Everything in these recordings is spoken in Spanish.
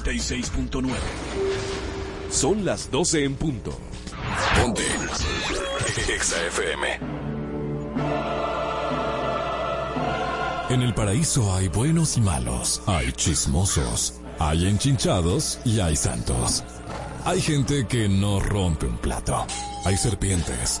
96.9. Son las 12 en punto. Ponte. Exa FM. En el paraíso hay buenos y malos, hay chismosos, hay enchinchados y hay santos. Hay gente que no rompe un plato. Hay serpientes.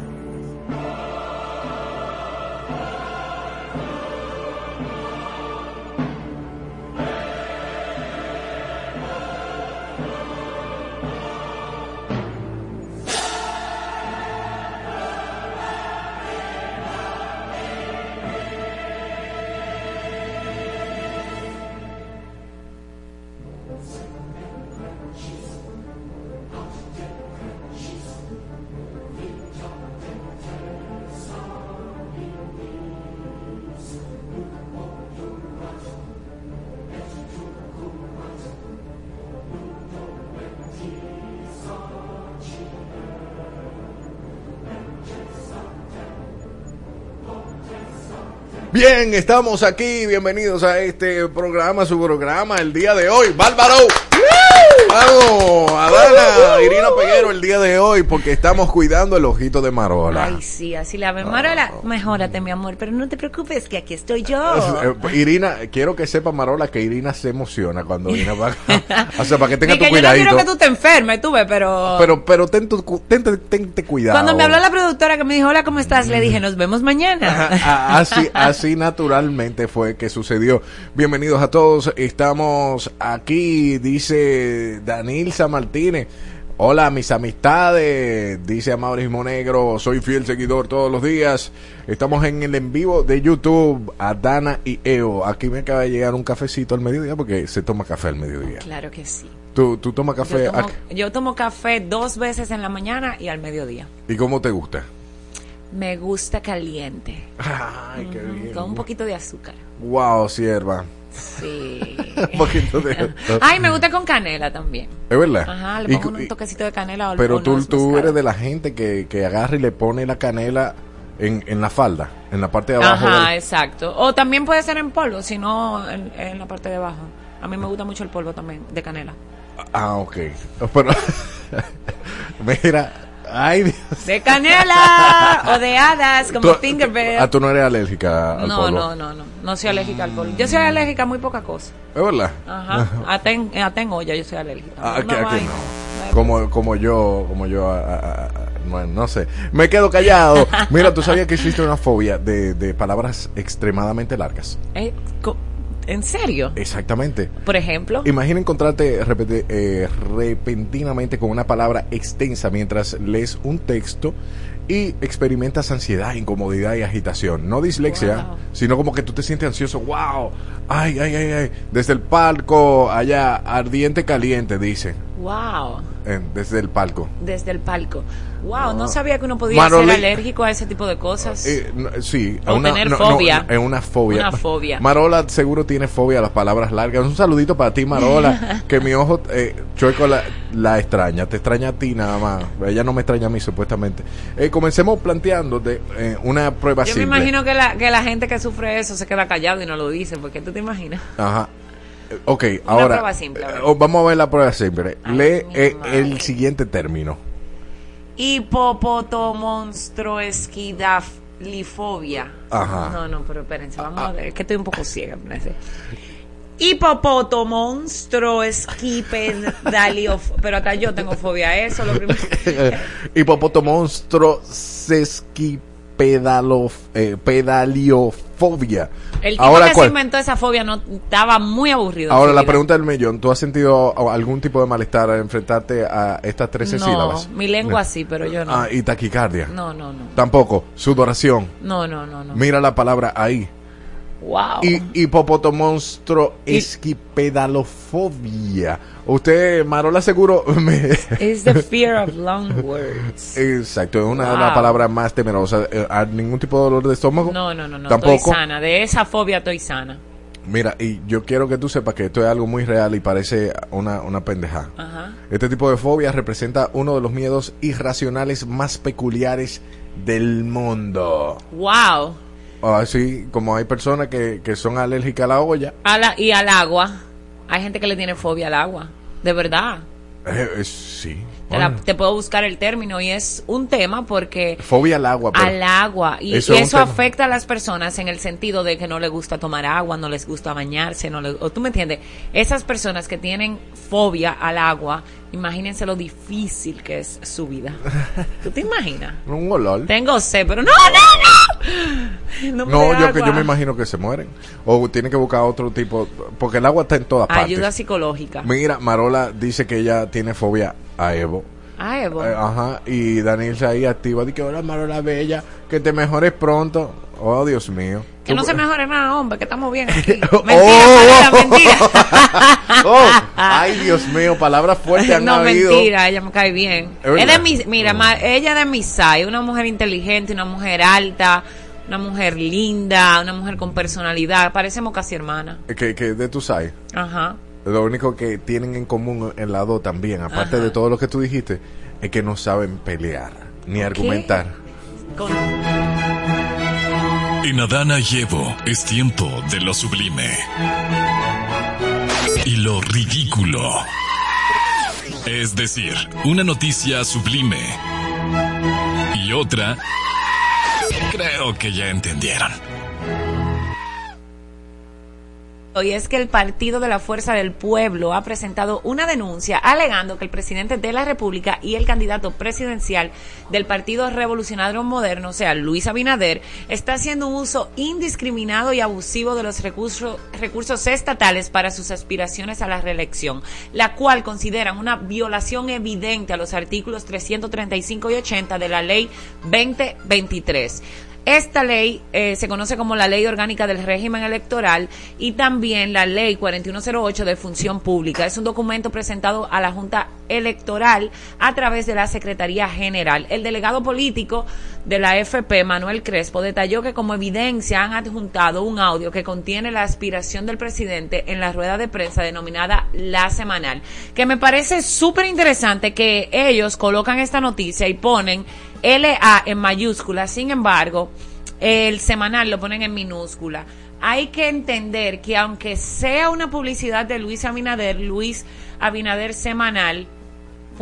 Estamos aquí. Bienvenidos a este programa, su programa, el día de hoy. Bárbaro. Vamos, Adana, Irina Peguero el día de hoy porque estamos cuidando el ojito de Marola. Ay, sí, así la ve. Marola, mejórate, mi amor, pero no te preocupes que aquí estoy yo. Eh, Irina, quiero que sepa Marola que Irina se emociona cuando Irina va o sea, para que tenga tu que yo no cuidadito. quiero que tú te enfermes, tú ves, pero... Pero, pero ten, tu, cu- ten, ten- tente cuidado. Cuando me habló la productora que me dijo, hola, ¿cómo estás? Le dije, nos vemos mañana. Así, así naturalmente fue que sucedió. Bienvenidos a todos. Estamos aquí, dice Danilza Martínez. Hola, mis amistades, dice Mauricio Negro. Soy fiel seguidor todos los días. Estamos en el en vivo de YouTube, a Dana y Eo. Aquí me acaba de llegar un cafecito al mediodía porque se toma café al mediodía. Claro que sí. ¿Tú, tú tomas café? Yo tomo, aquí? yo tomo café dos veces en la mañana y al mediodía. ¿Y cómo te gusta? Me gusta caliente, Ay, qué bien. con un poquito de azúcar. Wow, sierva. Sí. un poquito de... Ay, me gusta con canela también. ¿Es verdad? Ajá, le pongo un toquecito de canela o Pero tú, tú eres de la gente que, que agarra y le pone la canela en, en la falda, en la parte de abajo. Ajá, del- exacto. O también puede ser en polvo, si no en, en la parte de abajo. A mí me gusta mucho el polvo también, de canela. Ah, ok. Pero, mira, ay Dios. De canela o de hadas, como Fingerbird. Ah, tú no eres alérgica al No, polvo. no, no, no. No soy alérgica al polvo. Yo soy alérgica a muy poca cosa. ¿Es verdad? Ajá. Hasta en, hasta en olla yo soy alérgica. Ah, vaina. no. Como, como yo, como yo, ah, ah, ah, bueno, no sé. Me quedo callado. Mira, tú sabías que existe una fobia de, de palabras extremadamente largas. Eh, ¿En serio? Exactamente. Por ejemplo. Imagina encontrarte repente- eh, repentinamente con una palabra extensa mientras lees un texto y experimentas ansiedad, incomodidad y agitación. No dislexia, Wow. sino como que tú te sientes ansioso. ¡Wow! ¡Ay, ay, ay, ay! Desde el palco, allá, ardiente caliente, dice. Wow. eh, desde el palco. Desde el palco. Wow, no sabía que uno podía ser alérgico a ese tipo de cosas. Eh, no, sí, O a tener fobia. es una fobia. Una fobia. Marola seguro tiene fobia a las palabras largas. Un saludito para ti, Marola. que mi ojo eh, chueco la, la extraña. Te extraña a ti nada más. Ella no me extraña a mí, supuestamente. Eh, comencemos planteando de, eh, una prueba Yo me imagino que la, que la gente que sufre eso se queda callado y no lo dice, porque tú te imaginas. Ajá. Ok, ahora. prueba simple, a eh, vamos a ver la prueba simple. Ay, Lee el siguiente término. Hipopoto esquidaf Lifobia. Ajá. No, no, pero espérense, vamos a ver, es que estoy un poco ciega. Hipopoto, monstruo, esquipedalio. Pero hasta yo tengo fobia a eso. Lo primero. Hipopoto monstruo sesquipedalo, eh, pedaliofobia. El tipo Ahora, que ¿cuál? se inventó esa fobia no estaba muy aburrido. Ahora la vida. pregunta del millón, ¿tú has sentido algún tipo de malestar al enfrentarte a estas 13 No, sílabas? mi lengua sí, pero yo no. Ah, y taquicardia. No, no, no. Tampoco, sudoración. No, no, no, no. Mira la palabra ahí. Wow. Y hipopótamo monstruo Y- esquipedalofobia. Usted, Marola, seguro me... It's the fear of long words. Exacto, es una de las Wow. palabras más temerosas. Eh, ¿a ¿Ningún tipo de dolor de estómago? No, no, no, no. Tampoco. Estoy sana. De esa fobia estoy sana. Mira, y yo quiero que tú sepas que esto es algo muy real y parece una, una pendeja. Ajá. Este tipo de fobia representa uno de los miedos irracionales más peculiares del mundo. Wow. Así como hay personas que, que son alérgicas a la olla. A la- y al agua. Hay gente que le tiene fobia al agua. De verdad. Eh, eh, sí. Te, la- bueno. te puedo buscar el término y es un tema porque Fobia al agua. pero- al agua y Eso y es un eso tema. afecta a las personas en el sentido de que no les gusta tomar agua, no les gusta bañarse, no les- o tú me entiendes, esas personas que tienen fobia al agua, imagínense lo difícil que es su vida. ¿Tú te imaginas? Un olor. Tengo sed, pero no, no, no. No, yo, que yo me imagino que se mueren. O tienen que buscar otro tipo. Porque el agua está en todas partes. Ayuda psicológica. Mira, Marola dice que ella tiene fobia a Evo. Ah, Evo. Eh, ajá. Y Daniel se ahí activa. Dice que hola, Marola Bella. Que te mejores pronto. Oh, Dios mío. Que no se mejore nada, hombre, que estamos bien aquí. Oh, Mentira, oh, Manuela, mentira. Oh, ay, Dios mío. Palabras fuertes han no, habido. mentira, ella me cae bien. Es de mi, mira, ma- ella de mi side, una mujer inteligente, una mujer alta, una mujer linda, una mujer con personalidad. Parecemos casi hermanas. Que, que de tu side. Ajá. Lo único que tienen en común en la dos también, aparte Ajá. de todo lo que tú dijiste, es que no saben pelear ni argumentar. Con- En Adana y Evo es tiempo de lo sublime y lo ridículo. Es decir, una noticia sublime y otra... Creo que ya entendieron. Y es que el Partido de la Fuerza del Pueblo ha presentado una denuncia alegando que el presidente de la República y el candidato presidencial del Partido Revolucionario Moderno, o sea, Luis Abinader, está haciendo un uso indiscriminado y abusivo de los recursos, recursos estatales para sus aspiraciones a la reelección, la cual consideran una violación evidente a los artículos 335 y 80 de la Ley 2023. Esta ley eh, se conoce como la Ley Orgánica del Régimen Electoral y también la Ley 4108 de Función Pública. Es un documento presentado a la Junta Electoral a través de la Secretaría General. El delegado político de la FP, Manuel Crespo, detalló que como evidencia han adjuntado un audio que contiene la aspiración del presidente en la rueda de prensa denominada La Semanal, que me parece súper interesante que ellos colocan esta noticia y ponen LA en mayúscula, sin embargo, el semanal lo ponen en minúscula. Hay que entender que aunque sea una publicidad de Luis Abinader, Luis Abinader semanal,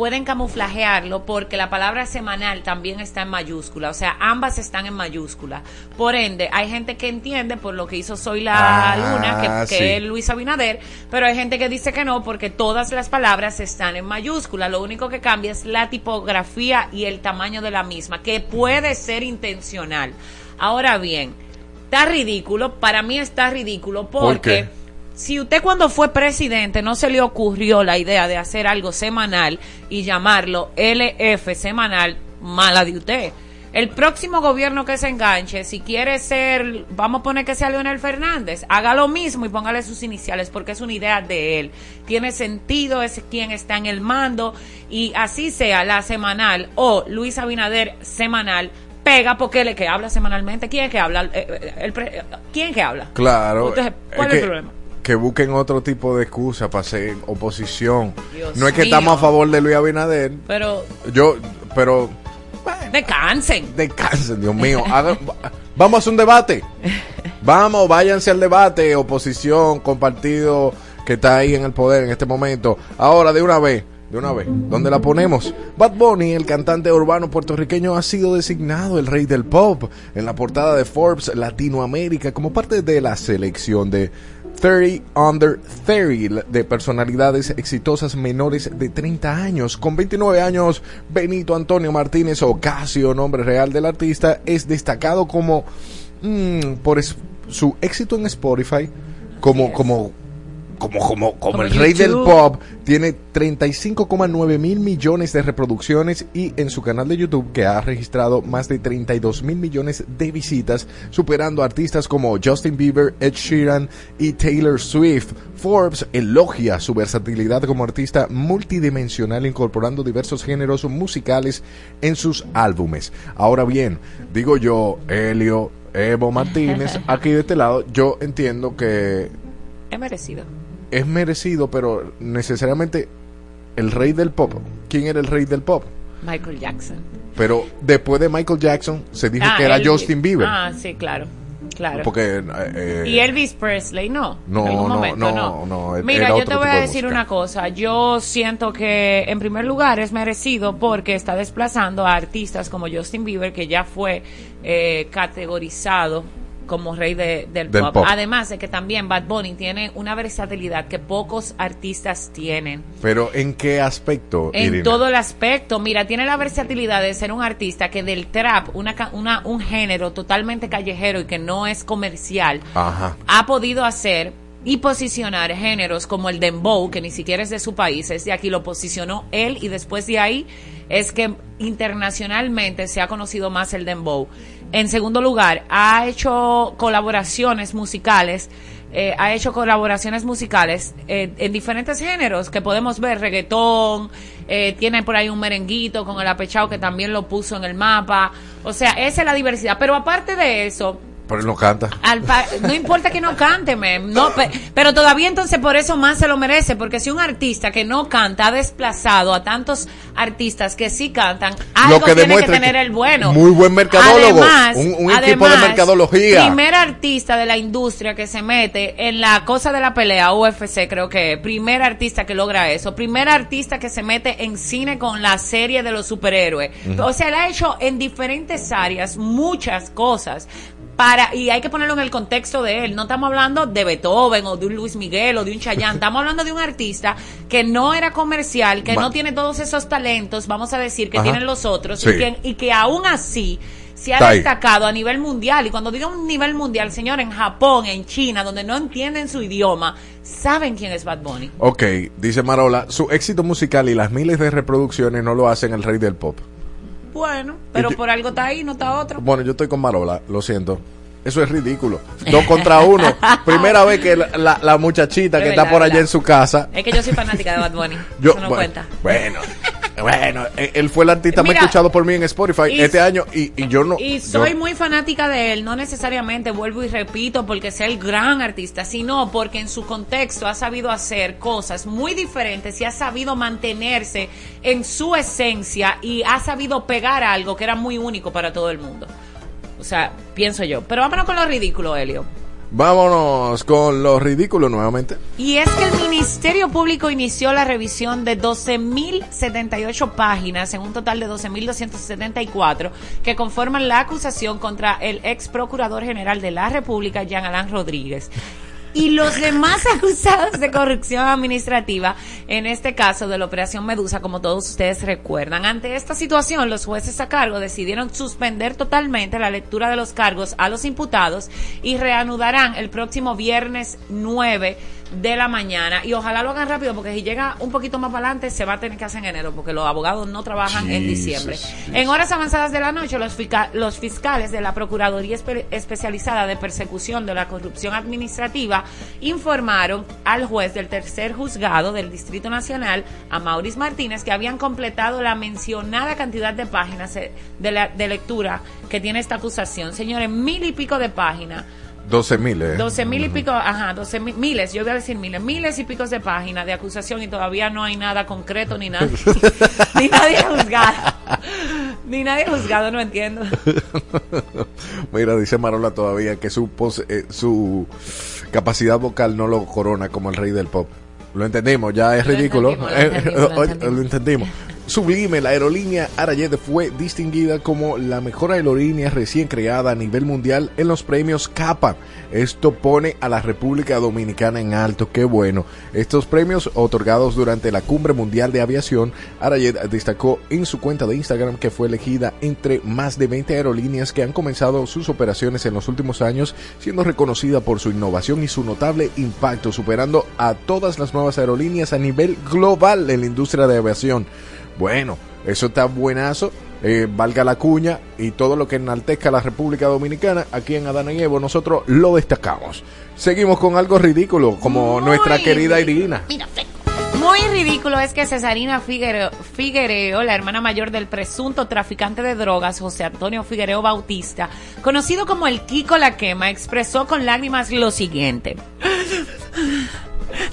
pueden camuflajearlo porque la palabra semanal también está en mayúscula, o sea, ambas están en mayúscula. Por ende, hay gente que entiende por lo que hizo Soy la Ah, Luna, que, que sí. es Luis Abinader, pero hay gente que dice que no porque todas las palabras están en mayúscula, lo único que cambia es la tipografía y el tamaño de la misma, que puede ser intencional. Ahora bien, está ridículo, para mí está ridículo ¿Por porque... Si usted cuando fue presidente no se le ocurrió la idea de hacer algo semanal y llamarlo LF semanal, mala de usted. El próximo gobierno que se enganche, si quiere ser, vamos a poner que sea Leonel Fernández, haga lo mismo y póngale sus iniciales porque es una idea de él. Tiene sentido, es quien está en el mando y así sea la semanal o Luis Abinader semanal, pega porque el que habla semanalmente, ¿quién es que habla? Eh, eh, el pre- ¿Quién es que habla? Claro. Entonces, ¿cuál es el problema? Que busquen otro tipo de excusa para hacer oposición. Dios no es que mío. estamos a favor de Luis Abinader. Pero Yo, pero descansen. descansen, Dios mío. Hagan- vamos a hacer un debate. Vamos, váyanse al debate, oposición con partido que está ahí en el poder en este momento. Ahora, de una vez, de una vez. ¿Dónde la ponemos? Bad Bunny, el cantante urbano puertorriqueño, ha sido designado el rey del pop en la portada de Forbes Latinoamérica como parte de la selección de 30 Under 30 de personalidades exitosas menores de 30 años. Con 29 años, Benito Antonio Martínez Ocasio, nombre real del artista, es destacado como mm, por su éxito en Spotify, como, como como, como, como, el rey del pop, tiene 35,9 mil millones de reproducciones y en su canal de YouTube que ha registrado más de 32 mil millones de visitas, superando artistas como Justin Bieber, Ed Sheeran y Taylor Swift. Forbes elogia su versatilidad como artista multidimensional incorporando diversos géneros musicales en sus álbumes. Ahora bien, digo yo, Helio, Evo Martínez, aquí de este lado, yo entiendo que... Es merecido es merecido, pero necesariamente el rey del pop. ¿Quién era el rey del pop? Michael Jackson. Pero después de Michael Jackson se dijo ah, que era Justin Bieber. Ah, sí, claro. Claro. Porque, eh, eh, y Elvis Presley, no. No, no, no, no, Mira, yo te voy a decir una cosa. Yo siento que, en primer lugar, es merecido porque está desplazando a artistas como Justin Bieber, que ya fue eh, categorizado como rey del, pop. Además de que también Bad Bunny tiene una versatilidad que pocos artistas tienen. Pero ¿en qué aspecto? En todo el aspecto. Mira, tiene la versatilidad de ser un artista que del trap, una, una, un género totalmente callejero y que no es comercial, ha podido hacer y posicionar géneros como el dembow, que ni siquiera es de su país, es de aquí, lo posicionó él y después de ahí es que internacionalmente se ha conocido más el dembow. En segundo lugar, ha hecho colaboraciones musicales, eh, ha hecho colaboraciones musicales eh, en diferentes géneros que podemos ver, reggaetón, eh, tiene por ahí un merenguito con el apechado que también lo puso en el mapa, o sea, esa es la diversidad. Pero aparte de eso, pero él no canta. no importa que no cante, no, pero todavía entonces por eso más se lo merece, porque si un artista que no canta ha desplazado a tantos artistas que sí cantan, algo tiene que tener el bueno. Muy buen mercadólogo, un, equipo de mercadología. Primer artista de la industria que se mete en la cosa de la pelea, UFC creo que, primer artista que logra eso, primer artista que se mete en cine con la serie de los superhéroes. O sea, él ha hecho en diferentes áreas muchas cosas para y hay que ponerlo en el contexto de él. No estamos hablando de Beethoven o de un Luis Miguel o de un Chayanne. Estamos hablando de un artista que no era comercial, que no tiene todos esos talentos, vamos a decir, que tienen los otros y, que, y que aún así se ha destacado a nivel mundial. Y cuando digo un nivel mundial, señor, en Japón, en China, donde no entienden su idioma, saben quién es Bad Bunny. Ok, dice Marola, su éxito musical y las miles de reproducciones no lo hacen el rey del pop. Bueno, pero por algo está ahí, no está otro. Bueno, yo estoy con Marola, lo siento. Eso es ridículo. Dos contra uno. Primera vez que la, la, muchachita que está por allá en su casa. Es que yo soy fanática de Bad Bunny. Yo, Eso no cuenta. Bueno, bueno, e, él fue el artista más escuchado por mí en Spotify este año y, y, yo no. Y soy muy fanática de él, no necesariamente, vuelvo y repito, porque sea el gran artista, sino porque en su contexto ha sabido hacer cosas muy diferentes y ha sabido mantenerse en su esencia y ha sabido pegar algo que era muy único para todo el mundo. O sea, pienso yo. Pero vámonos con lo ridículo, Helio. Vámonos con lo ridículo nuevamente. Y es que el Ministerio Público inició la revisión de 12.078 páginas en un total de 12.274 que conforman la acusación contra el ex procurador general de la República, Jean Alain Rodríguez y los demás acusados de corrupción administrativa, en este caso de la Operación Medusa, como todos ustedes recuerdan. Ante esta situación, los jueces a cargo decidieron suspender totalmente la lectura de los cargos a los imputados y reanudarán el próximo viernes 9 de la mañana y ojalá lo hagan rápido porque si llega un poquito más para adelante se va a tener que hacer en enero porque los abogados no trabajan en diciembre. En horas avanzadas de la noche los, los fiscales de la Procuraduría Especializada de Persecución de la Corrupción Administrativa informaron al juez del tercer juzgado del Distrito Nacional, a Maurice Martínez, que habían completado la mencionada cantidad de páginas de, de lectura que tiene esta acusación. Señores, mil y pico de páginas 12 mil, ¿eh? 12 mil y pico, ajá, 12 mil, miles, yo voy a decir miles, miles y picos de páginas de acusación y todavía no hay nada concreto ni nada, ni nadie juzgado, ni nadie juzgado, no entiendo. Mira, dice Marola todavía que su, eh, su capacidad vocal no lo corona como el rey del pop. Lo entendimos, ya es Lo ridículo. lo Eh, entendimos, lo hoy- entendimos. lo entendimos. Sublime, la aerolínea Arayet fue distinguida como la mejor aerolínea recién creada a nivel mundial en los premios CAPA. Esto pone a la República Dominicana en alto, qué bueno. Estos premios otorgados durante la Cumbre Mundial de Aviación, Arayet destacó en su cuenta de Instagram que fue elegida entre más de 20 aerolíneas que han comenzado sus operaciones en los últimos años, siendo reconocida por su innovación y su notable impacto, superando a todas las nuevas aerolíneas a nivel global en la industria de aviación. Bueno, eso está buenazo. eh, valga la cuña y todo lo que enaltezca a la República Dominicana, aquí en Adana y Evo nosotros lo destacamos. Seguimos con algo ridículo, como Muy nuestra querida. Irina. Muy ridículo es que Cesarina Figuereo, Figuereo, la hermana mayor del presunto traficante de drogas, José Antonio Figuereo Bautista, conocido como el Kiko La Quema, expresó con lágrimas lo siguiente.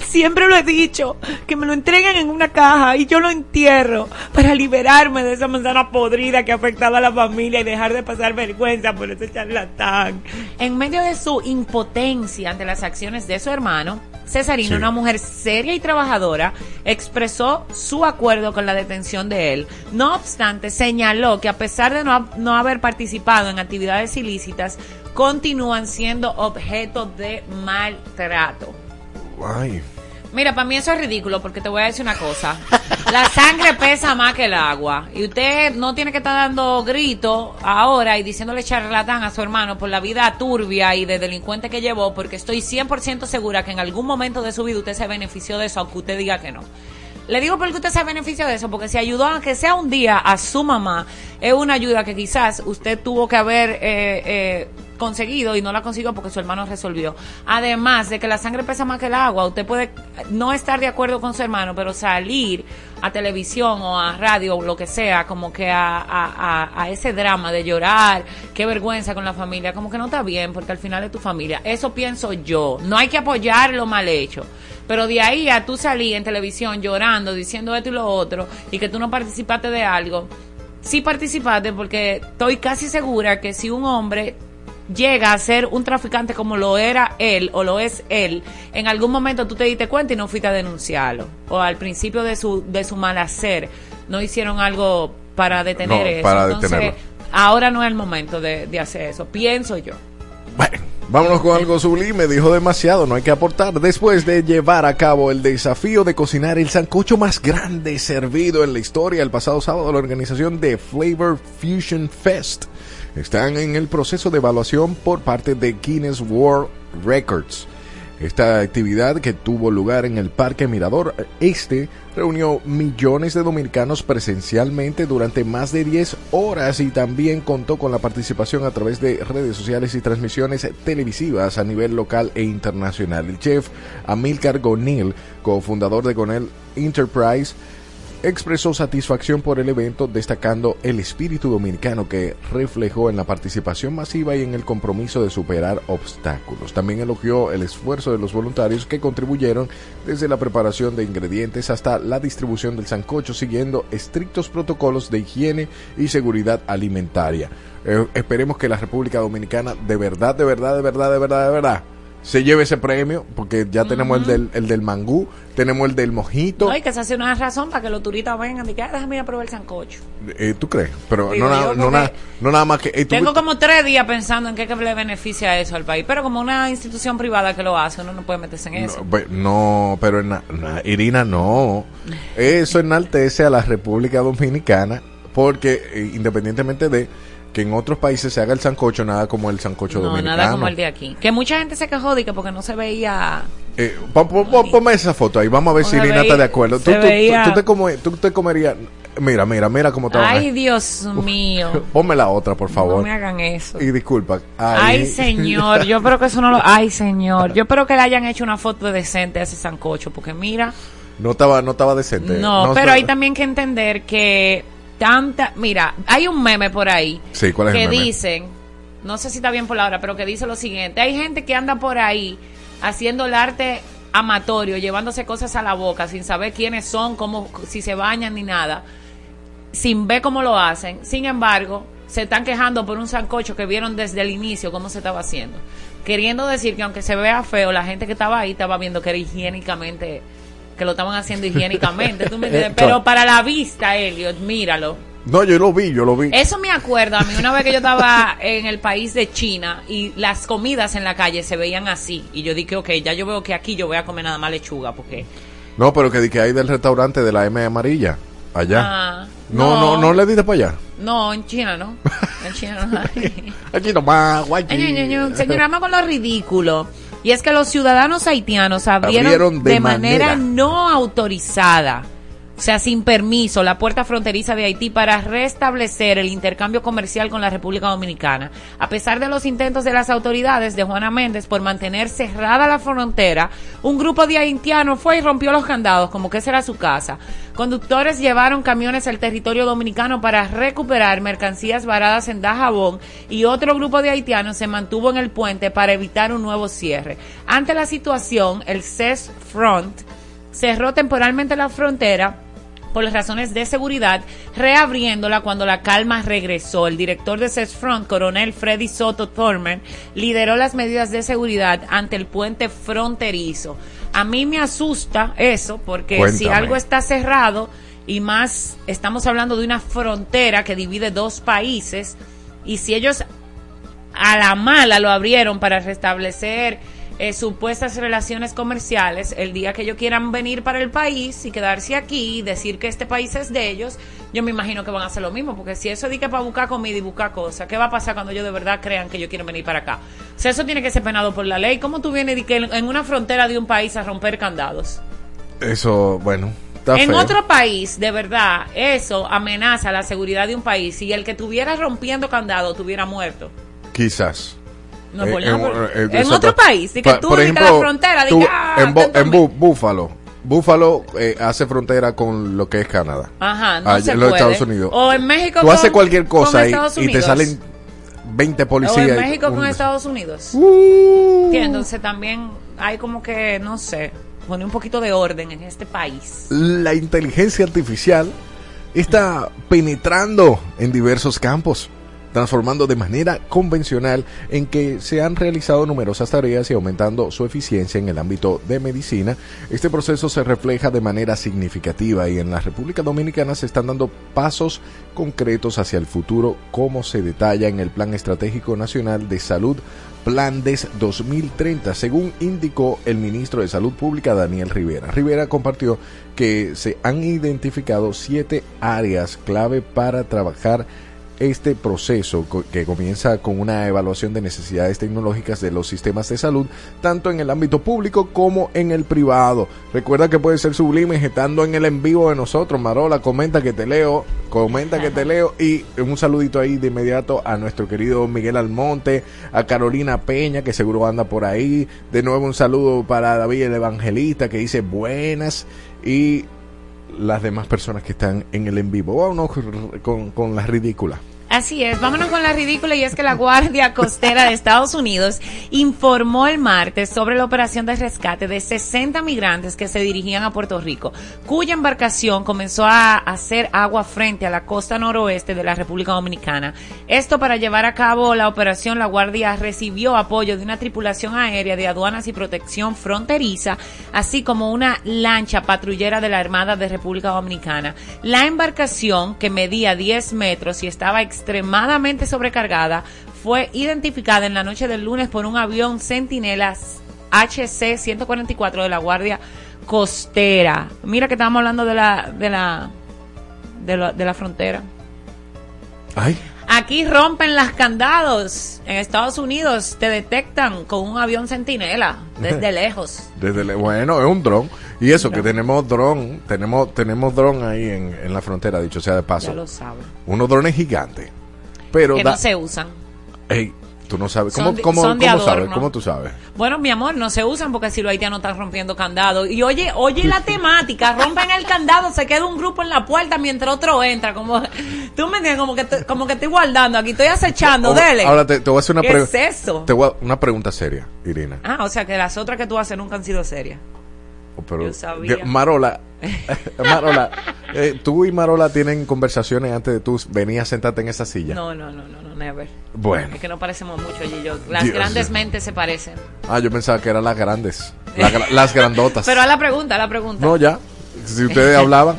Siempre lo he dicho, que me lo entreguen en una caja y yo lo entierro para liberarme de esa manzana podrida que ha afectado a la familia y dejar de pasar vergüenza por ese charlatán. En medio de su impotencia ante las acciones de su hermano, Cesarina, Sí. una mujer seria y trabajadora, expresó su acuerdo con la detención de él. No obstante, señaló que a pesar de no, no haber participado en actividades ilícitas, continúan siendo objeto de maltrato. Ay, Mira, para mí eso es ridículo porque te voy a decir una cosa. La sangre pesa más que el agua. Y usted no tiene que estar dando gritos ahora y diciéndole charlatán a su hermano por la vida turbia y de delincuente que llevó, porque estoy 100% segura que en algún momento de su vida usted se benefició de eso, aunque usted diga que no. Le digo porque usted se benefició de eso, porque si ayudó a que sea un día a su mamá, es una ayuda que quizás usted tuvo que haber eh, eh, conseguido y no la consiguió porque su hermano resolvió. Además de que la sangre pesa más que el agua, usted puede no estar de acuerdo con su hermano, pero salir a televisión o a radio o lo que sea, como que a, a, a, ese drama de llorar, qué vergüenza con la familia, como que no está bien porque al final es tu familia. Eso pienso yo. No hay que apoyar lo mal hecho. Pero de ahí a tú salir en televisión llorando, diciendo esto y lo otro, y que tú no participaste de algo, sí participaste porque estoy casi segura que si un hombre llega a ser un traficante como lo era él o lo es él, en algún momento tú te diste cuenta y no fuiste a denunciarlo. O al principio de su, de su mal hacer, no hicieron algo para detener No, eso. para Entonces, detenerlo. ahora no es el momento de, de hacer eso, pienso yo. Bueno, vámonos con algo sublime, dijo demasiado, no hay que aportar. Después de llevar a cabo el desafío de cocinar el sancocho más grande servido en la historia, el pasado sábado la organización de Flavor Fusion Fest están en el proceso de evaluación por parte de Guinness World Records. Esta actividad que tuvo lugar en el Parque Mirador Este reunió millones de dominicanos presencialmente durante más de 10 horas y también contó con la participación a través de redes sociales y transmisiones televisivas a nivel local e internacional. El chef Amilcar Gonil, cofundador de Gonel Enterprise, expresó satisfacción por el evento, destacando el espíritu dominicano que reflejó en la participación masiva y en el compromiso de superar obstáculos. También elogió el esfuerzo de los voluntarios que contribuyeron desde la preparación de ingredientes hasta la distribución del sancocho, siguiendo estrictos protocolos de higiene y seguridad alimentaria. Eh, esperemos que la República Dominicana de verdad, de verdad, de verdad, de verdad, de verdad se lleve ese premio, porque ya tenemos el del, el del mangú, tenemos el del mojito. No, y que se hace una razón para que los turistas vengan y que "Ah, déjame ir a probar el sancocho. Eh, ¿Tú crees? Pero Digo no, nada más que... eh, Tengo como tres días pensando en qué que le beneficia eso al país, pero como una institución privada que lo hace, uno no puede meterse en eso. No, pe- no, pero en, na- Irina, no. Eso enaltece a la República Dominicana porque eh, independientemente de que en otros países se haga el sancocho, nada como el sancocho No, dominicano. nada como el de aquí. Que mucha gente se quejó de que porque no se veía... Eh, pon- pon- pon- ponme esa foto ahí, vamos a ver No si Irina está de acuerdo. Tú, tú- tú- veía- tú te come- tú te comerías... Mira, mira, mira cómo te Ay, Dios mío. Ponme la otra, por No favor. me hagan eso. Y disculpa. Ay, señor, yo espero que eso no lo... Ay, señor, yo espero que le hayan hecho una foto decente a ese sancocho, porque mira... No estaba, no estaba decente. No, pero hay también que entender que tanta... Mira, hay un meme por ahí Sí, ¿cuál es que el meme? dicen, no sé si está bien por la hora, pero que dice lo siguiente, hay gente que anda por ahí haciendo el arte amatorio, llevándose cosas a la boca sin saber quiénes son, cómo, si se bañan ni nada, sin ver cómo lo hacen. Sin embargo, se están quejando por un sancocho que vieron desde el inicio cómo se estaba haciendo. Queriendo decir que aunque se vea feo, la gente que estaba ahí estaba viendo que era higiénicamente que lo estaban haciendo higiénicamente, ¿tú me entiendes? Pero para la vista, Elliot, míralo. No, yo lo vi, yo lo vi. Eso me acuerda a mí una vez que yo estaba en el país de China y las comidas en la calle se veían así. Y yo dije, ok, ya yo veo que aquí yo voy a comer nada más lechuga porque... No, pero que di que hay del restaurante de la M amarilla, allá. Ah, no, no, no, le diste para allá. No, en China no. En China no hay. Aquí nomás, guay. Ay, ño, ño, ño. Señora, con lo ridículo. Y es que los ciudadanos haitianos abrieron, Abrieron de de, manera, manera. no autorizada, o sea, sin permiso, la puerta fronteriza de Haití para restablecer el intercambio comercial con la República Dominicana. A pesar de los intentos de las autoridades de Juana Méndez por mantener cerrada la frontera, un grupo de haitianos fue y rompió los candados, como que esa era su casa. Conductores llevaron camiones al territorio dominicano para recuperar mercancías varadas en Dajabón y otro grupo de haitianos se mantuvo en el puente para evitar un nuevo cierre. Ante la situación, el CES Front cerró temporalmente la frontera por las razones de seguridad, reabriéndola cuando la calma regresó. El director de CESFRONT, coronel Freddy Soto Thorman, lideró las medidas de seguridad ante el puente fronterizo. A mí me asusta eso, porque si algo está cerrado, y más estamos hablando de una frontera que divide dos países, y si ellos a la mala lo abrieron para restablecer eh, supuestas relaciones comerciales, el día que ellos quieran venir para el país y quedarse aquí y decir que este país es de ellos, yo me imagino que van a hacer lo mismo, porque si eso di que para buscar comida y buscar cosas, ¿qué va a pasar cuando ellos de verdad crean que ellos quieren venir para acá? O sea, eso tiene que ser penado por la ley. ¿Cómo tú vienes de que en una frontera de un país a romper candados? Eso, bueno, está En feo. otro país, de verdad, eso amenaza la seguridad de un país. Y el que estuviera rompiendo candados tuviera muerto. Quizás. No, Eh, en, ejemplo, eh, en eso otro país, y que Pa- tú por que la ejemplo, frontera, tú- que, ah, en, Bo- en Bú- Búfalo. Búfalo eh, hace frontera con lo que es Canadá. Ajá, no Allá se en los puede. Estados Unidos. O en México Tú con- haces cualquier cosa y, y te salen 20 O policías. en y- México con un- Estados Unidos. Uh. Entonces también hay como que, no sé, poner un poquito de orden en este país. la inteligencia artificial está penetrando en diversos campos, transformando de manera convencional en que se han realizado numerosas tareas y aumentando su eficiencia en el ámbito de medicina. Este proceso se refleja de manera significativa y en la República Dominicana se están dando pasos concretos hacia el futuro como se detalla en el Plan Estratégico Nacional de Salud Plan DES 2030, según indicó el ministro de Salud Pública Daniel Rivera. Rivera compartió que se han identificado siete áreas clave para trabajar este proceso que comienza con una evaluación de necesidades tecnológicas de los sistemas de salud, tanto en el ámbito público como en el privado. Recuerda que puede ser sublime estando en el en vivo de nosotros. Marola, comenta que te leo, comenta que te leo y un saludito ahí de inmediato a nuestro querido Miguel Almonte, a Carolina Peña que seguro anda por ahí. De nuevo un saludo para David el Evangelista que dice buenas y las demás personas que están en el en vivo. Vámonos con, con las ridículas. Así es, vámonos con la ridícula y es que la Guardia Costera de Estados Unidos informó el martes sobre la operación de rescate de 60 migrantes que se dirigían a Puerto Rico, cuya embarcación comenzó a hacer agua frente a la costa noroeste de la República Dominicana. Esto para llevar a cabo la operación, la Guardia recibió apoyo de una tripulación aérea de aduanas y protección fronteriza, así como una lancha patrullera de la Armada de República Dominicana. La embarcación, que medía 10 metros y estaba extremadamente sobrecargada, fue identificada en la noche del lunes por un avión Centinela HC-144 de la Guardia Costera. Mira que estábamos hablando de la, de la, de la, de la frontera. Ay, Aquí rompen las candados. En Estados Unidos te detectan con un avión Centinela desde lejos. desde le- bueno, es un dron. Y eso, que tenemos dron, tenemos, tenemos dron ahí en, en la frontera, dicho sea de Ya paso. lo saben. Unos drones gigantes. Pero Que da- no se usan. Ey, tú no sabes. ¿Cómo, de- cómo, sabes? ¿Cómo tú sabes? Bueno, mi amor, no se usan porque si los haitianos están rompiendo candados. Y oye, oye la temática, rompen el candado, se queda un grupo en la puerta mientras otro entra. Como, tú me entiendes, como que, te- como que estoy guardando aquí, estoy acechando, O- dele. Ahora te, te voy a hacer una ¿Qué pregunta. es eso? Te voy a- una pregunta seria, Irina. Ah, o sea que las otras que tú haces nunca han sido serias. Oh, Pero, Yo sabía. de- Marola, Marola, eh, tú y Marola tienen conversaciones antes de tú venir a sentarte en esa silla. No, no, no, no, no, never. Bueno. Es que no parecemos mucho yo. Las Dios grandes mentes se parecen. Ah, yo pensaba que eran las grandes. las grandotas. Pero a la pregunta, a la pregunta. No, ya. Si ustedes hablaban.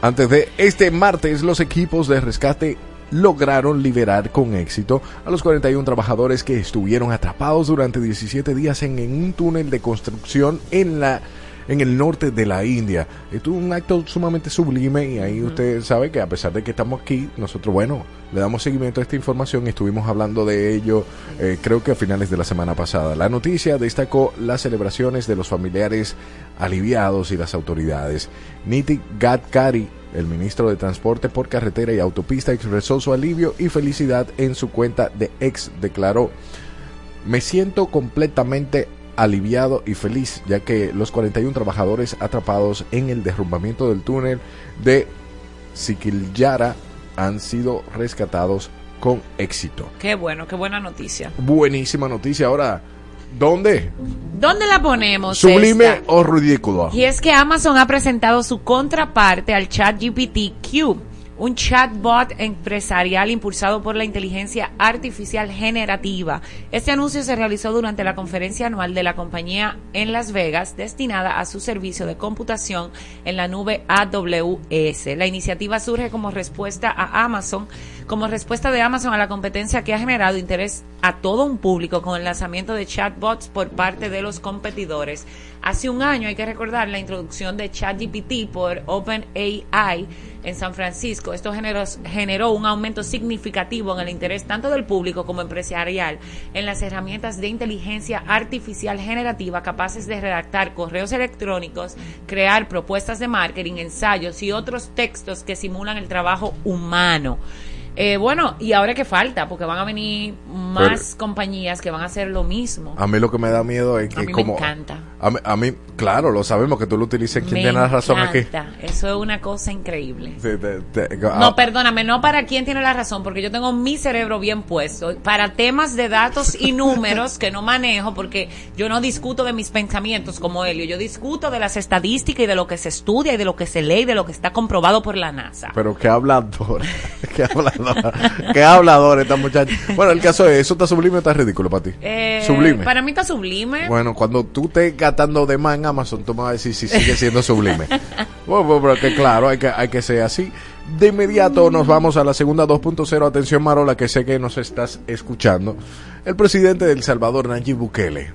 Antes de este martes, los equipos de rescate lograron liberar con éxito a los 41 trabajadores que estuvieron atrapados durante 17 días en, en un túnel de construcción en la en el norte de la India. Esto es un acto sumamente sublime y ahí usted sabe que a pesar de que estamos aquí, nosotros, bueno, le damos seguimiento a esta información y estuvimos hablando de ello eh, creo que a finales de la semana pasada. La noticia destacó las celebraciones de los familiares aliviados y las autoridades. Niti Gadkari, el ministro de Transporte por Carretera y Autopista, expresó su alivio y felicidad en su cuenta de ex. Declaró, me siento completamente aliviado y feliz, ya que los 41 trabajadores atrapados en el derrumbamiento del túnel de Siquilyara han sido rescatados con éxito. Qué bueno, qué buena noticia. Buenísima noticia. Ahora, ¿dónde? ¿Dónde la ponemos? ¿Sublime esta? o ridículo? Y es que Amazon ha presentado su contraparte al chat GPT-Q un chatbot empresarial impulsado por la inteligencia artificial generativa. Este anuncio se realizó durante la conferencia anual de la compañía en Las Vegas destinada a su servicio de computación en la nube AWS. La iniciativa surge como respuesta a Amazon, como respuesta de Amazon a la competencia que ha generado interés a todo un público con el lanzamiento de chatbots por parte de los competidores. Hace un año hay que recordar la introducción de ChatGPT por OpenAI en San Francisco. Esto generó, generó, un aumento significativo en el interés tanto del público como empresarial en las herramientas de inteligencia artificial generativa capaces de redactar correos electrónicos, crear propuestas de marketing, ensayos y otros textos que simulan el trabajo humano. Eh, bueno, y ahora que falta, porque van a venir más compañías que van a hacer lo mismo. A mí lo que me da miedo es que a mí como... Me encanta. A mí, a mí, claro, lo sabemos que tú lo utilizas. ¿Quién me tiene la razón encanta. aquí? Eso es una cosa increíble. Sí, te- te- No, ah, perdóname, no para quién tiene la razón, porque yo tengo mi cerebro bien puesto para temas de datos y números que no manejo, porque yo no discuto de mis pensamientos como Helio, yo discuto de las estadísticas y de lo que se estudia y de lo que se lee y de lo que está comprobado por la NASA. Pero qué hablador. qué hablador. qué hablador esta muchacha. Bueno, el caso es, ¿eso está sublime o está ridículo para ti? Eh, sublime. Para mí está sublime. Bueno, cuando tú estés gastando de más en Amazon, tú me vas a decir si sigue siendo sublime. bueno, pero que claro, hay que, hay que ser así. De inmediato nos vamos a la segunda 2.0. Atención, Marola, que sé que nos estás escuchando. El presidente de El Salvador, Nayib Bukele,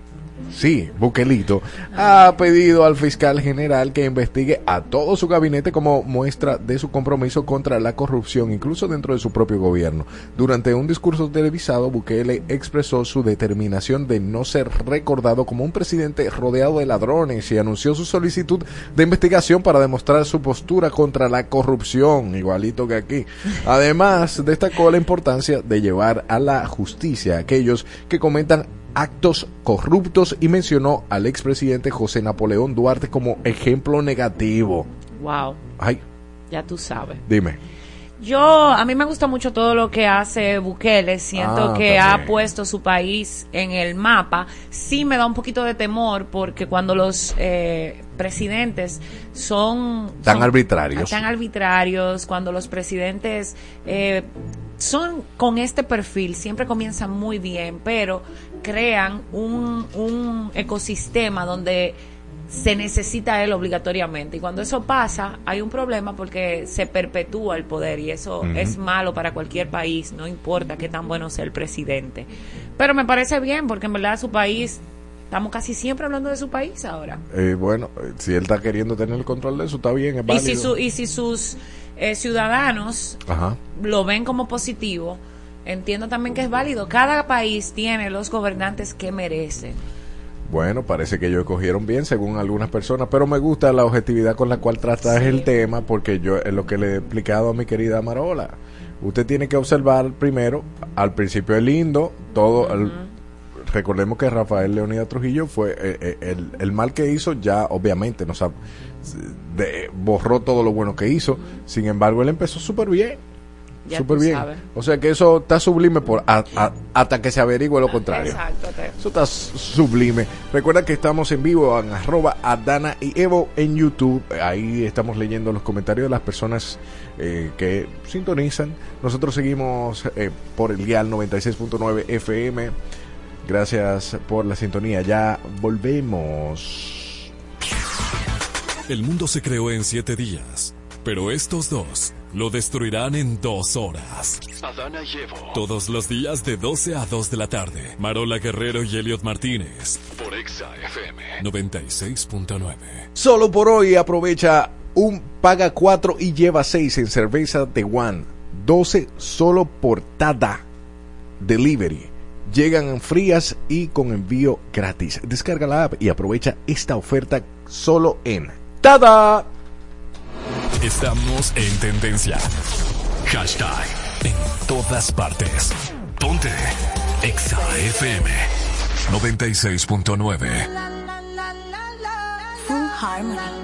sí, Bukelito, ha pedido al fiscal general que investigue a todo su gabinete como muestra de su compromiso contra la corrupción, incluso dentro de su propio gobierno. Durante un discurso televisado, Bukele expresó su determinación de no ser recordado como un presidente rodeado de ladrones y anunció su solicitud de investigación para demostrar su postura contra la corrupción, igualito que aquí. Además, destacó la importancia de llevar a la justicia a aquellos que comentan actos corruptos y mencionó al expresidente José Napoleón Duarte como ejemplo negativo. Wow, Ay, ya tú sabes. dime. Yo, a mí me gusta mucho todo lo que hace Bukele. Siento Ah, que también. ha puesto su país en el mapa. Sí me da un poquito de temor porque cuando los eh, presidentes son... Tan son- arbitrarios. Tan arbitrarios, cuando los presidentes eh, son con este perfil, siempre comienzan muy bien, pero crean un, un ecosistema donde se necesita él obligatoriamente. Y cuando eso pasa, hay un problema porque se perpetúa el poder y eso es malo para cualquier país, no importa qué tan bueno sea el presidente. Pero me parece bien porque en verdad su país, estamos casi siempre hablando de su país ahora. Eh, bueno, eh, si él está queriendo tener el control de eso, está bien, es Y válido. si, su, y si sus eh, ciudadanos Ajá. lo ven como positivo, entiendo también que es válido. Cada país tiene los gobernantes que merecen. Bueno, parece que ellos cogieron bien según algunas personas, pero me gusta la objetividad con la cual tratas Sí. el tema porque yo es lo que le he explicado a mi querida Marola. Usted tiene que observar primero, al principio es lindo, todo, el- recordemos que Rafael Leonidas Trujillo fue eh, eh, el, el mal que hizo, ya obviamente nos de- borró todo lo bueno que hizo, sin embargo él empezó súper bien. Ya Súper bien. sabes. O sea que eso está sublime por a- a- hasta que se averigüe lo contrario. Exacto. Eso está sublime. Recuerda que estamos en vivo en arroba Adana y Evo en YouTube. Ahí estamos leyendo los comentarios de las personas eh, que sintonizan. Nosotros seguimos eh, por el dial 96.9 FM. Gracias por la sintonía. Ya volvemos. El mundo se creó en siete días, pero estos dos lo destruirán en dos horas. Adana y Evo. Todos los días de 12 a 2 de la tarde. Marola Guerrero y Elliot Martínez. Por Exa FM. 96.9. Solo por hoy aprovecha un paga 4 y lleva 6 en cerveza de One. 12 solo por Tada. Delivery. Llegan frías y con envío gratis. Descarga la app y aprovecha esta oferta solo en Tada. Estamos en tendencia. Hashtag en todas partes. Ponte Exa FM 96.9. Full Harmony.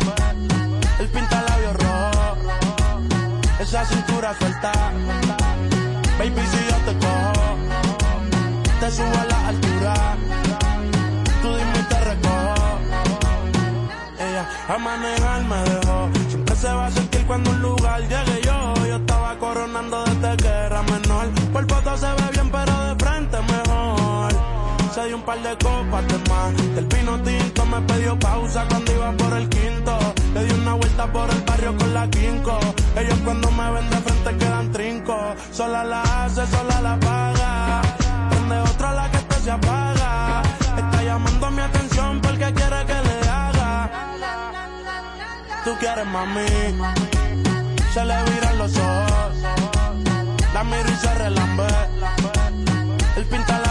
Suelta. Baby, si yo te cojo, te subo a la altura. Tú dime y te recojo. Ella a manejar me dejó. Siempre se va a sentir cuando un lugar llegue yo. Yo estaba coronando desde que era menor. Por foto se ve bien, Se un par de copas de más. Del pino tinto me pidió pausa cuando iba por el quinto. Le di una vuelta por el barrio con la quinco. Ellos cuando me ven de frente quedan trinco. Sola la hace, sola la paga. Prende otra la que esto se apaga. Está llamando mi atención porque quiere que le haga. Tú quieres mami. Se le viran los ojos. La miro y se. El pinta rojo.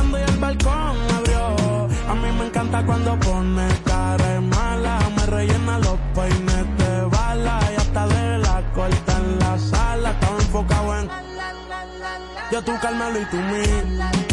balcón abrió. A mí me encanta cuando pone cara de mala. Me rellena los peines de bala. Y hasta de la corta en la sala. Estaba enfocado en yo tú Carmelo y tú mí.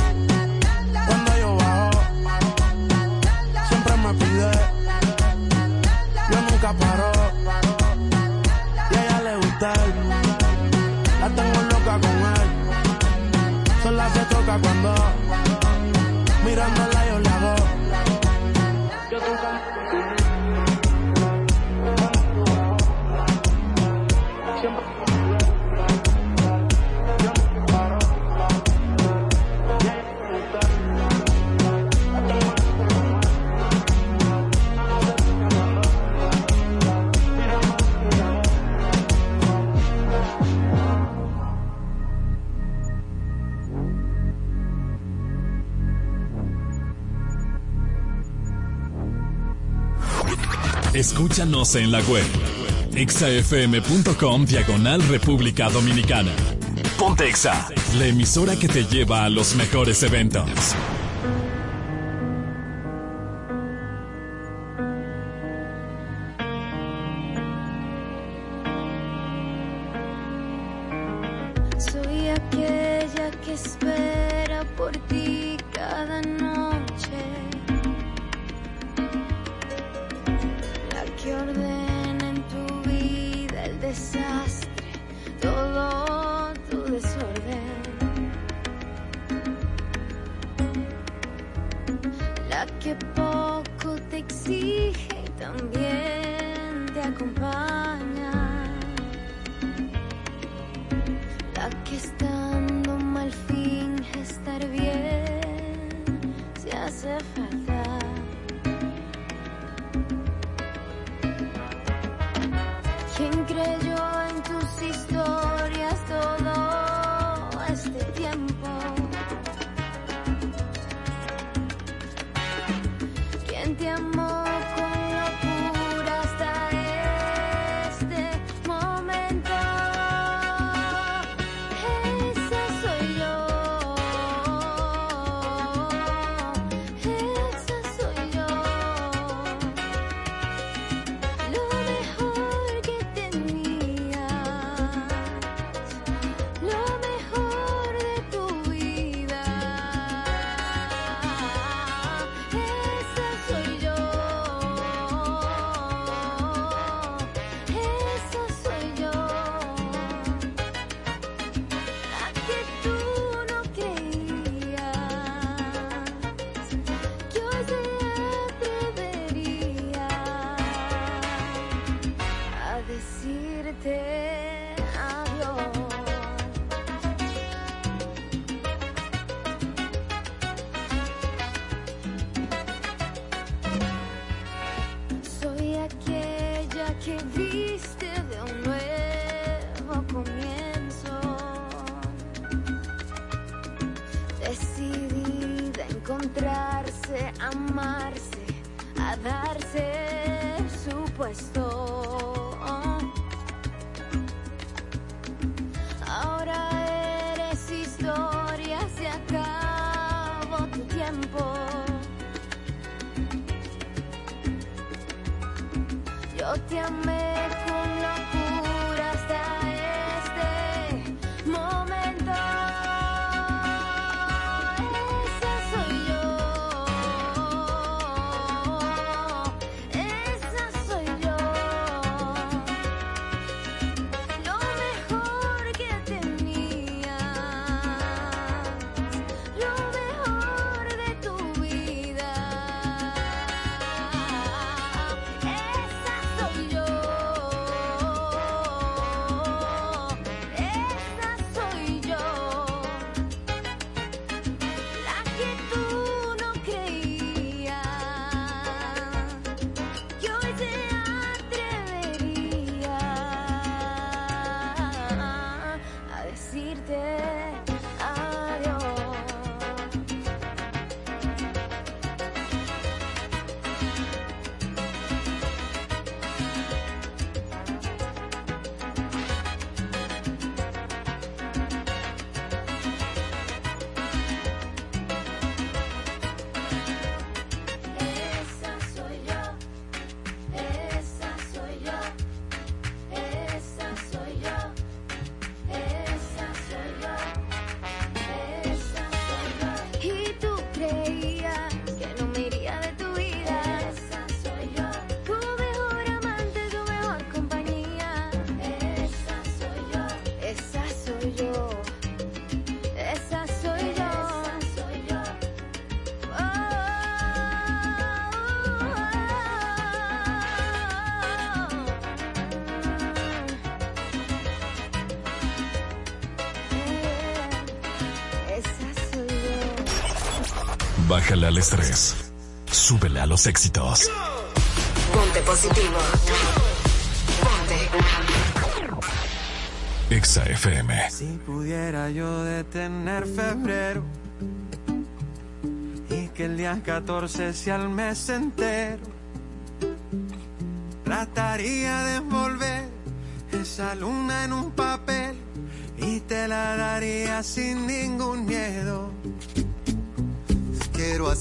Escúchanos en la web. exafm.com diagonal República Dominicana. Ponte Exa, la emisora que te lleva a los mejores eventos. Aquella que Bájale al estrés. Súbele a los éxitos. Ponte positivo. Ponte. Exa FM. Si pudiera yo detener febrero y que el día 14 sea el mes entero, trataría de envolver esa luna en un papel y te la daría sin ningún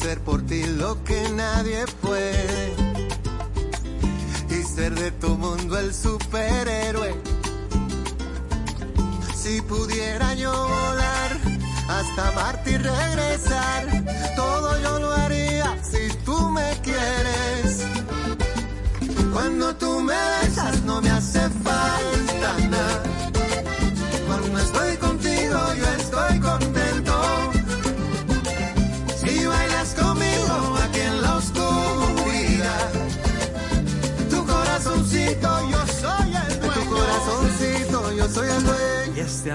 hacer por ti lo que nadie puede y ser de tu mundo el superhéroe. Si pudiera yo volar hasta Marte y regresar, todo yo lo haría si tú me quieres. Cuando tú me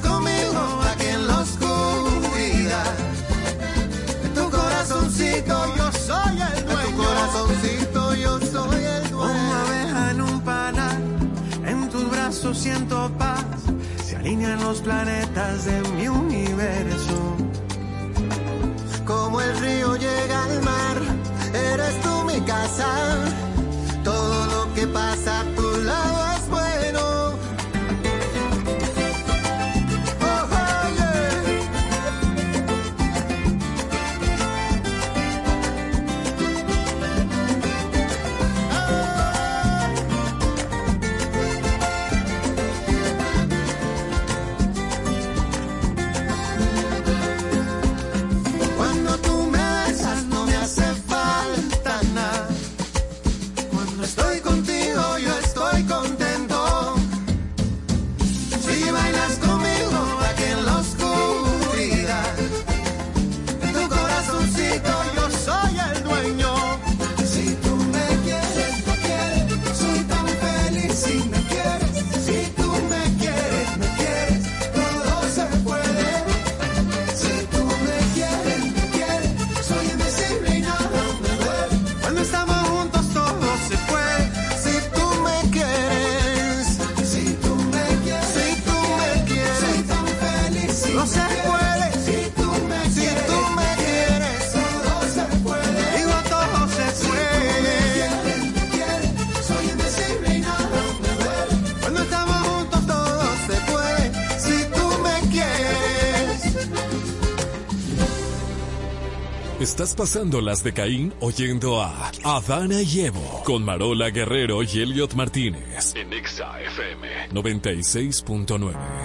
conmigo aquí en la oscuridad. En tu corazoncito yo soy el dueño. En tu corazoncito yo soy el dueño. Una abeja en un panal, en tus brazos siento paz. Se alinean los planetas de mi universo. Como el río llega al mar, eres tú mi casa. Todo lo que pasa tú Estás pasando las de Caín oyendo a Adana y Evo con Marola Guerrero y Elliot Martínez. En Exa FM. 96.9.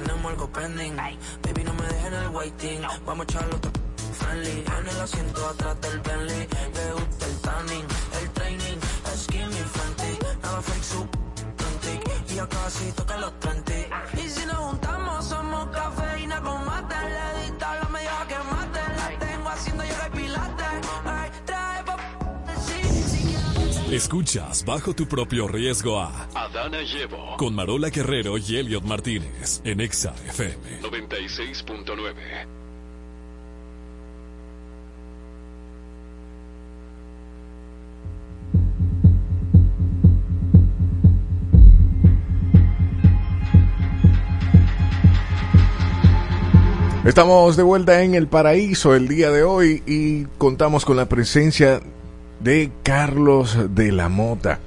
tenemos algo pending. Baby, no me dejes en el waiting. Vamos a echarlo todo friendly. En el asiento atrás del Bentley. Le gusta el tanning, el training. Skinny Fenty. Nada fake, su y ya casi toca los 30. Y si nos juntamos, somos cafeína con mate. Escuchas bajo tu propio riesgo a Adana y Evo. con Marola Guerrero y Elliot Martínez en Exa FM. 96.9. Estamos de vuelta en el paraíso el día de hoy y contamos con la presencia de Carlos de la Mota.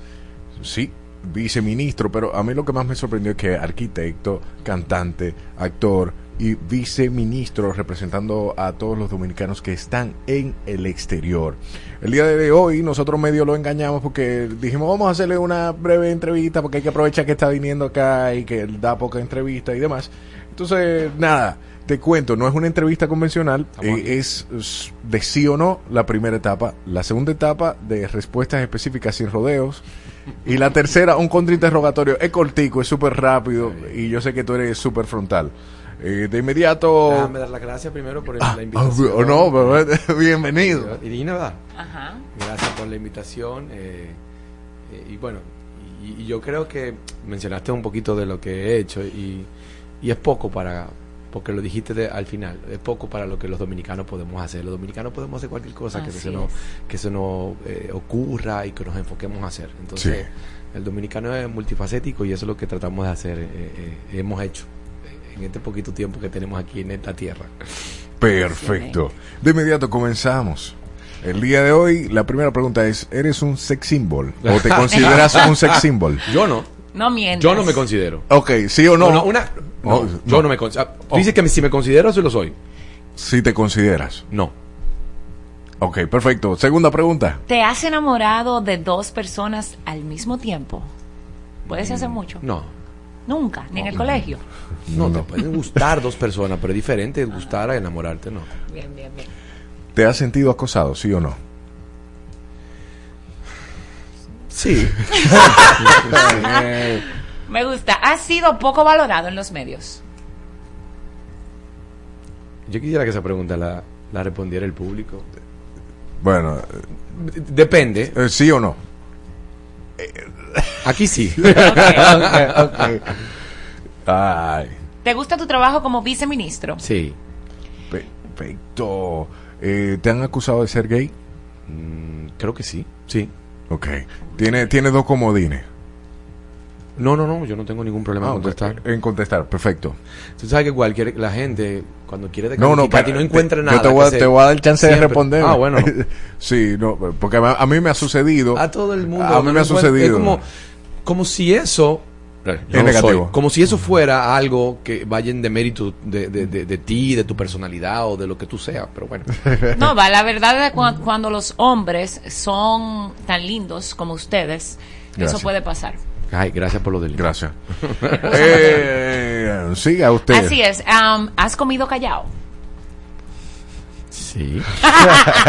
Sí, viceministro, pero a mí lo que más me sorprendió es que arquitecto, cantante, actor y viceministro representando a todos los dominicanos que están en el exterior. El día de hoy nosotros medio lo engañamos porque dijimos vamos a hacerle una breve entrevista porque hay que aprovechar que está viniendo acá y que da poca entrevista y demás. Entonces, nada, te cuento, no es una entrevista convencional, eh, es, es de sí o no la primera etapa, la segunda etapa de respuestas específicas sin rodeos y la tercera un contrainterrogatorio, es cortico, es súper rápido y yo sé que tú eres súper frontal. Eh, de inmediato... Déjame dar las gracias primero por Ah, la invitación. ah, no, pero, bienvenido. Irina, ¿verdad? Ajá. Gracias por la invitación. eh, eh, y bueno, y, y yo creo que mencionaste un poquito de lo que he hecho y, y es poco para, porque lo dijiste de- al final, es poco para lo que los dominicanos podemos hacer. Los dominicanos podemos hacer cualquier cosa que se nos, que se nos eh, ocurra y que nos enfoquemos a hacer. Entonces, el dominicano es multifacético y eso es lo que tratamos de hacer, eh, eh, hemos hecho eh, en este poquito tiempo que tenemos aquí en esta tierra. Perfecto. De inmediato comenzamos. El día de hoy, la primera pregunta es, ¿eres un sex symbol? ¿O te consideras un sex symbol? Yo no. No mientas. Yo no me considero. Ok, ¿sí o no? No, una, no, yo no. no me considero. Oh. Dice que si me considero, sí lo soy. Si te consideras. No. Ok, perfecto. Segunda pregunta. ¿Te has enamorado de dos personas al mismo tiempo? Puede ser hace mucho. No. Nunca, ni en el colegio. No, te pueden gustar dos personas, pero es diferente gustar a enamorarte, no. Bien, bien, bien. ¿Te has sentido acosado, sí o no? Sí. Me gusta. ¿Has sido poco valorado en los medios? Yo quisiera que esa pregunta la, la respondiera el público. Bueno, Depende. eh, ¿sí o no? Aquí sí. Ay, ¿Te gusta tu trabajo como viceministro? Sí. perfecto. Eh, ¿Te han acusado de ser gay? Mm, creo que sí. Sí. Ok. ¿Tiene, tiene dos comodines? No, no, no, yo no tengo ningún problema Ah, en contestar. En contestar, perfecto. Tú sabes que cualquier, la gente, cuando quiere No, no, descalificarte y no encuentra te- nada. Yo te voy, a, que te voy a dar el chance de responder. Ah, bueno. sí, no, porque a, a mí me ha sucedido. A todo el mundo. A mí me ha sucedido. Es como, como si eso. Yo no negativo. soy, como si eso fuera algo que vaya en demérito de, de, de, de ti, de tu personalidad o de lo que tú seas. Pero bueno. No, va, la verdad es que cuando los hombres son tan lindos como ustedes, Gracias. eso puede pasar. Ay, gracias por lo del. Gracias. eh, siga usted. Así es. ¿Has comido callao? Sí.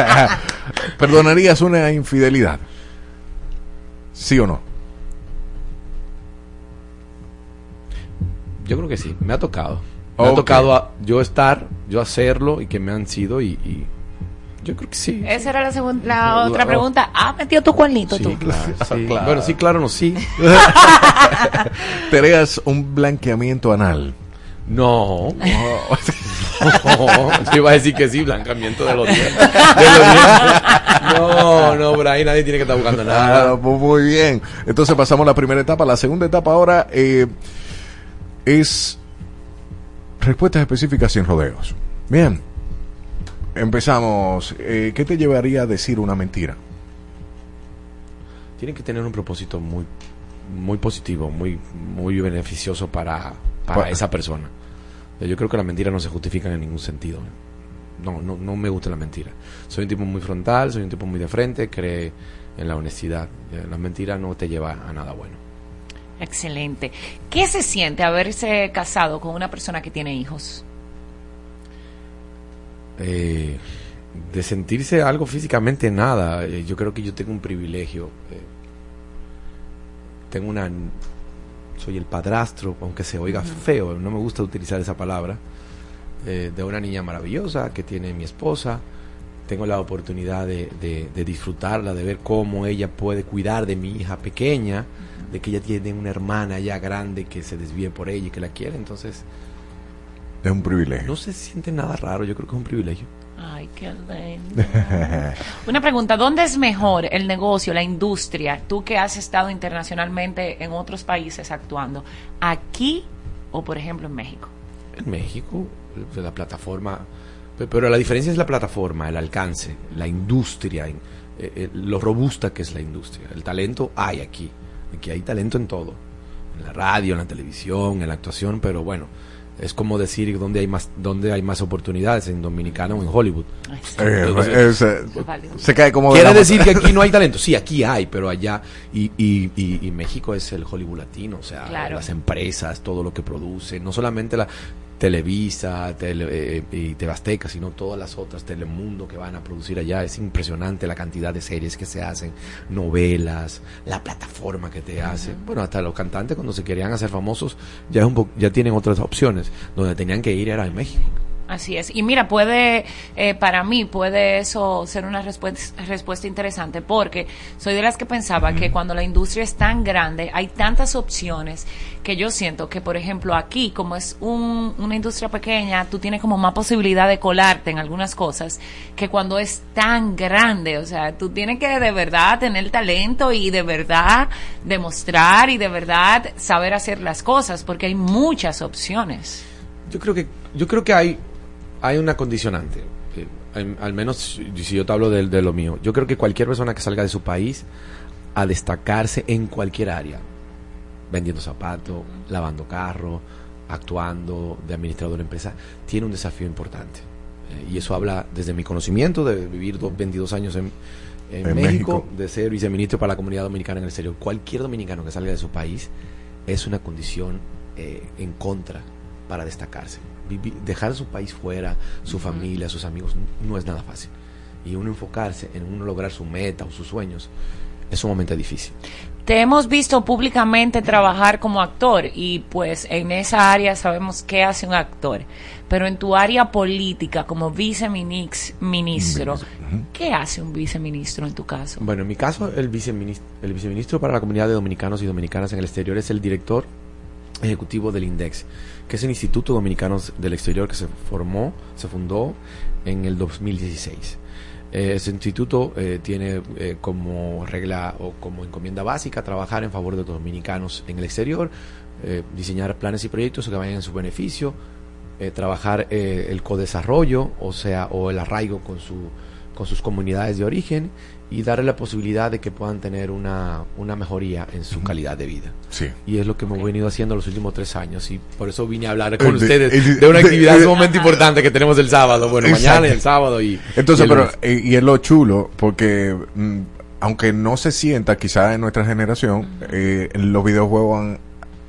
¿Perdonarías una infidelidad? ¿Sí o no? Yo creo que sí. Me ha tocado. Me ha tocado a- yo estar, yo hacerlo y que me han sido y. y yo creo que sí. Esa era la, segun- la otra pregunta. ¿Has metido tu cuernito Sí, tú? claro, sí. Claro. Bueno, sí, claro, no, sí. ¿Te harías un blanqueamiento anal? No. No, yo iba a decir que sí, blancamiento de los dientes. No, no, por ahí nadie tiene que estar buscando nada. Ah, pues muy bien. Entonces pasamos la primera etapa. La segunda etapa ahora eh, es respuestas específicas sin rodeos. Bien. Empezamos. Eh, ¿Qué te llevaría a decir una mentira? Tiene que tener un propósito muy, muy positivo, muy, muy beneficioso para, para Pa- esa persona. Yo creo que las mentiras no se justifican en ningún sentido. No, no, no me gusta la mentira. Soy un tipo muy frontal, soy un tipo muy de frente, cree en la honestidad. Eh, La mentira no te lleva a nada bueno. Excelente. ¿Qué se siente haberse casado con una persona que tiene hijos? Eh, de sentirse algo físicamente nada. Eh, yo creo que yo tengo un privilegio. eh, tengo una. Soy el padrastro, aunque se oiga feo, no me gusta utilizar esa palabra. de una niña maravillosa que tiene mi esposa. Tengo la oportunidad de, de- de disfrutarla, de ver cómo ella puede cuidar de mi hija pequeña, de que ella tiene una hermana ya grande que se desvíe por ella y que la quiere. Entonces, Es un privilegio. no se siente nada raro, yo creo que es un privilegio. Ay, qué lindo. Una pregunta, ¿dónde es mejor el negocio, la industria? Tú que has estado internacionalmente en otros países actuando, ¿aquí o por ejemplo en México? En México, la plataforma, pe- pero la diferencia es la plataforma, el alcance, la industria, eh, eh, lo robusta que es la industria. El talento hay aquí, aquí hay talento en todo, en la radio, en la televisión, en la actuación, pero bueno, es como decir dónde hay más, dónde hay más oportunidades, en Dominicana o en Hollywood. Eh, Entonces, eh, se, se cae como Quiere decir que aquí no hay talento. Sí, aquí hay, pero allá. Y, y, y, y México es el Hollywood latino, o sea, Claro. las empresas, todo lo que produce. No solamente la Televisa tele, eh, y Tebasteca, sino todas las otras, Telemundo que van a producir allá. Es impresionante la cantidad de series que se hacen, novelas, la plataforma que te hace. Bueno, hasta los cantantes cuando se querían hacer famosos ya, es un po- ya tienen otras opciones. Donde tenían que ir era en México. Así es. Y mira, puede, eh, para mí, puede eso ser una respuesta, respuesta interesante, porque soy de las que pensaba que cuando la industria es tan grande, hay tantas opciones que yo siento que, por ejemplo, aquí, como es un- una industria pequeña, tú tienes como más posibilidad de colarte en algunas cosas que cuando es tan grande. O sea, tú tienes que de verdad tener talento y de verdad demostrar y de verdad saber hacer las cosas, porque hay muchas opciones. Yo creo que yo creo que hay hay una condicionante. eh, al, al menos si yo te hablo de, de lo mío. Yo creo que cualquier persona que salga de su país a destacarse en cualquier área vendiendo zapatos, lavando carro, actuando de administrador de empresa, tiene un desafío importante. Eh, y eso habla desde mi conocimiento de vivir dos, 22 años en, en En México, México. de ser viceministro para la comunidad dominicana en el exterior. Cualquier dominicano que salga de su país es una condición eh, en contra para destacarse. Vivi- dejar su país fuera, su familia, sus amigos, no es nada fácil. Y uno enfocarse en uno lograr su meta o sus sueños es sumamente difícil. Te hemos visto públicamente trabajar como actor y pues en esa área sabemos qué hace un actor. Pero en tu área política como viceministro, ¿qué hace un viceministro en tu caso? Bueno, en mi caso, el viceministro, el viceministro para la comunidad de dominicanos y dominicanas en el exterior es el director ejecutivo del INDEX, que es el Instituto Dominicanos del Exterior que se formó, se fundó en el 2016. Eh, ese instituto eh, tiene eh, como regla o como encomienda básica trabajar en favor de los dominicanos en el exterior, eh, diseñar planes y proyectos que vayan en su beneficio, eh, trabajar eh, el codesarrollo, o sea, o el arraigo con su con sus comunidades de origen y darle la posibilidad de que puedan tener una, una mejoría en su calidad de vida. Sí. Y es lo que hemos venido haciendo los últimos tres años y por eso vine a hablar con de- ustedes de una actividad de- sumamente importante que tenemos el sábado. Bueno, mañana Exacto. y el sábado y... Entonces, y pero, eh, y es lo chulo, porque mm, aunque no se sienta quizás en nuestra generación, eh, los videojuegos han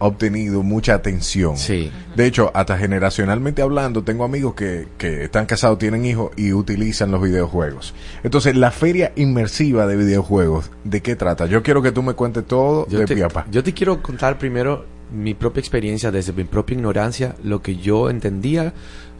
obtenido mucha atención. Sí. De hecho, hasta generacionalmente hablando, tengo amigos que, que están casados, tienen hijos y utilizan los videojuegos. Entonces, la feria inmersiva de videojuegos, ¿de qué trata? Yo quiero que tú me cuentes todo Yo de te, yo te quiero contar primero mi propia experiencia desde mi propia ignorancia, lo que yo entendía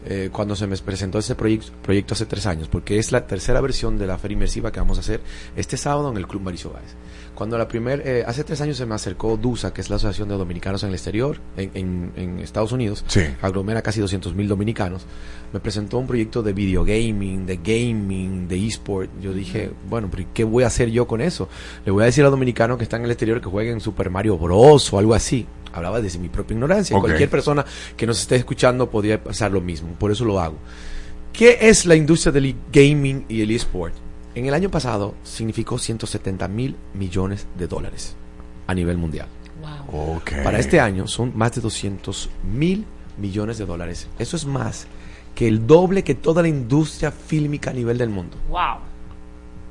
eh, cuando se me presentó ese proyecto, proyecto hace tres años, porque es la tercera versión de la feria inmersiva que vamos a hacer este sábado en el Club Mauricio Báez. Cuando la primer, eh, hace tres años se me acercó DUSA, que es la Asociación de Dominicanos en el Exterior, en, en- en Estados Unidos, Sí. aglomera casi 200 mil dominicanos, me presentó un proyecto de videogaming, de gaming, de eSport. Yo dije, bueno, pero ¿y ¿qué voy a hacer yo con eso? Le voy a decir a los dominicanos que están en el exterior que jueguen Super Mario Bros. o algo así. Hablaba desde mi propia ignorancia. Cualquier persona que nos esté escuchando podría pasar lo mismo. Por eso lo hago. ¿Qué es la industria del gaming y el eSport? En el año pasado significó 170 mil millones de dólares a nivel mundial. Ok. Para este año son más de 200 mil millones de dólares. Eso es más que el doble que toda la industria fílmica a nivel del mundo. Wow.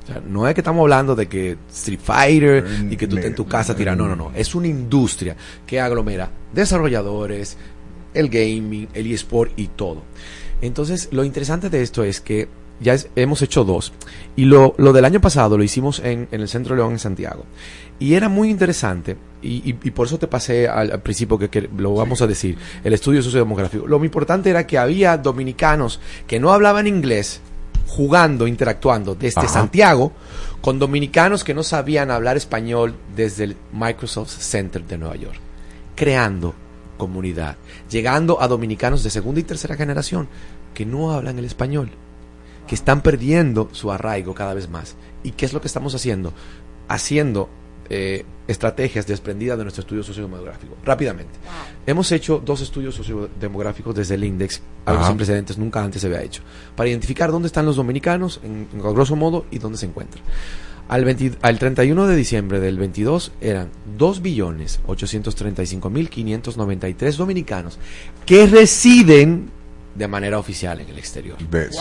O sea, no es que estamos hablando de que Street Fighter y que tú estés en tu casa tirando. No, no, no. Es una industria que aglomera desarrolladores, el gaming, el eSport y todo. Entonces, lo interesante de esto es que ya es- hemos hecho dos. Y lo, lo del año pasado lo hicimos en, en el Centro León en Santiago. Y era muy interesante, y, y- y por eso te pasé al, al principio que, que lo vamos a decir, el estudio sociodemográfico. Lo importante era que había dominicanos que no hablaban inglés jugando, interactuando desde Ajá. Santiago con dominicanos que no sabían hablar español desde el Microsoft Center de Nueva York, creando comunidad, llegando a dominicanos de segunda y tercera generación que no hablan el español, que están perdiendo su arraigo cada vez más. ¿Y qué es lo que estamos haciendo? Haciendo eh, estrategias desprendidas de nuestro estudio sociodemográfico. Rápidamente. Hemos hecho dos estudios sociodemográficos desde el Index, algo Ajá. sin precedentes, nunca antes se había hecho, para identificar dónde están los dominicanos, en, en grosso modo, y dónde se encuentran. Al, 20 al 31 de diciembre del 22 eran 2.835.593 dominicanos que residen de manera oficial en el exterior. De- sí.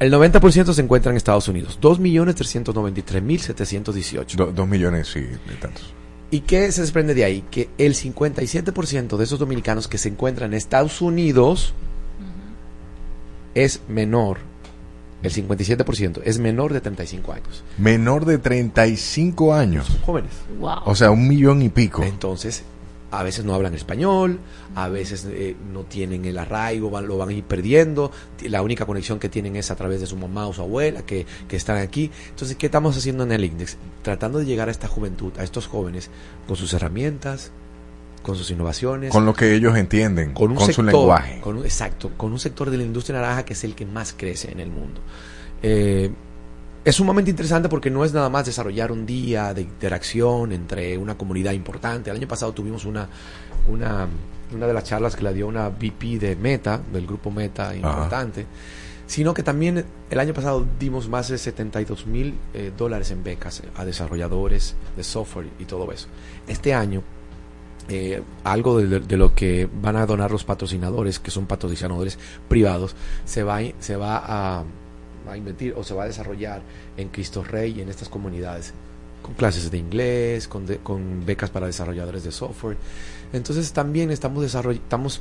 El 90% se encuentra en Estados Unidos, 2.393.718. Do- dos millones, sí, de tantos. ¿Y qué se desprende de ahí? Que el 57% de esos dominicanos que se encuentran en Estados Unidos es menor, el 57% es menor de 35 años. Menor de 35 años. Jóvenes. Wow. O sea, un millón y pico. Entonces, a veces no hablan español, a veces eh, no tienen el arraigo, van- lo van a ir perdiendo. La única conexión que tienen es a través de su mamá o su abuela que, que están aquí. Entonces, ¿qué estamos haciendo en el Index? Tratando de llegar a esta juventud, a estos jóvenes, con sus herramientas, con sus innovaciones. Con lo que ellos entienden, con, un su sector, lenguaje. con un- exacto, con un sector de la industria naranja que es el que más crece en el mundo. Eh, es sumamente interesante porque no es nada más desarrollar un día de interacción entre una comunidad importante. El año pasado tuvimos una, una, una de las charlas que la dio una VP de Meta, del grupo Meta importante, sino que también el año pasado dimos más de 72 mil eh, dólares en becas a desarrolladores de software y todo eso. Este año eh, algo de, de lo que van a donar los patrocinadores, que son patrocinadores privados, se va, se va a, a invertir o se va a desarrollar en Cristo Rey y en estas comunidades, con clases de inglés, con, de- con becas para desarrolladores de software. Entonces también estamos, estamos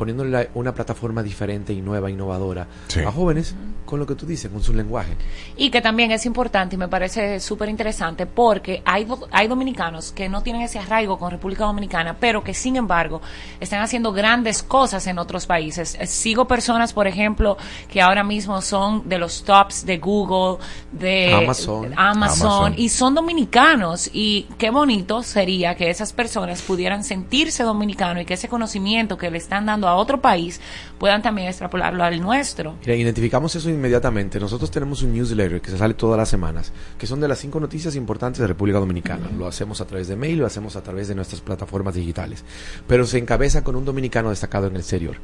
poniéndole una plataforma diferente y nueva, innovadora Sí. a jóvenes con lo que tú dices, con su lenguaje. Y que también es importante y me parece súper interesante porque hay, do- hay dominicanos que no tienen ese arraigo con República Dominicana, pero que sin embargo están haciendo grandes cosas en otros países. Eh, Sigo personas, por ejemplo, que ahora mismo son de los tops de Google, de Amazon. Amazon, Amazon. y son dominicanos. Y qué bonito sería que esas personas pudieran sentirse dominicanos y que ese conocimiento que le están dando a otro país puedan también extrapolarlo al nuestro. Mira, identificamos eso inmediatamente. Nosotros tenemos un newsletter que se sale todas las semanas, que son de las cinco noticias importantes de República Dominicana. Lo hacemos a través de mail, lo hacemos a través de nuestras plataformas digitales. Pero se encabeza con un dominicano destacado en el exterior.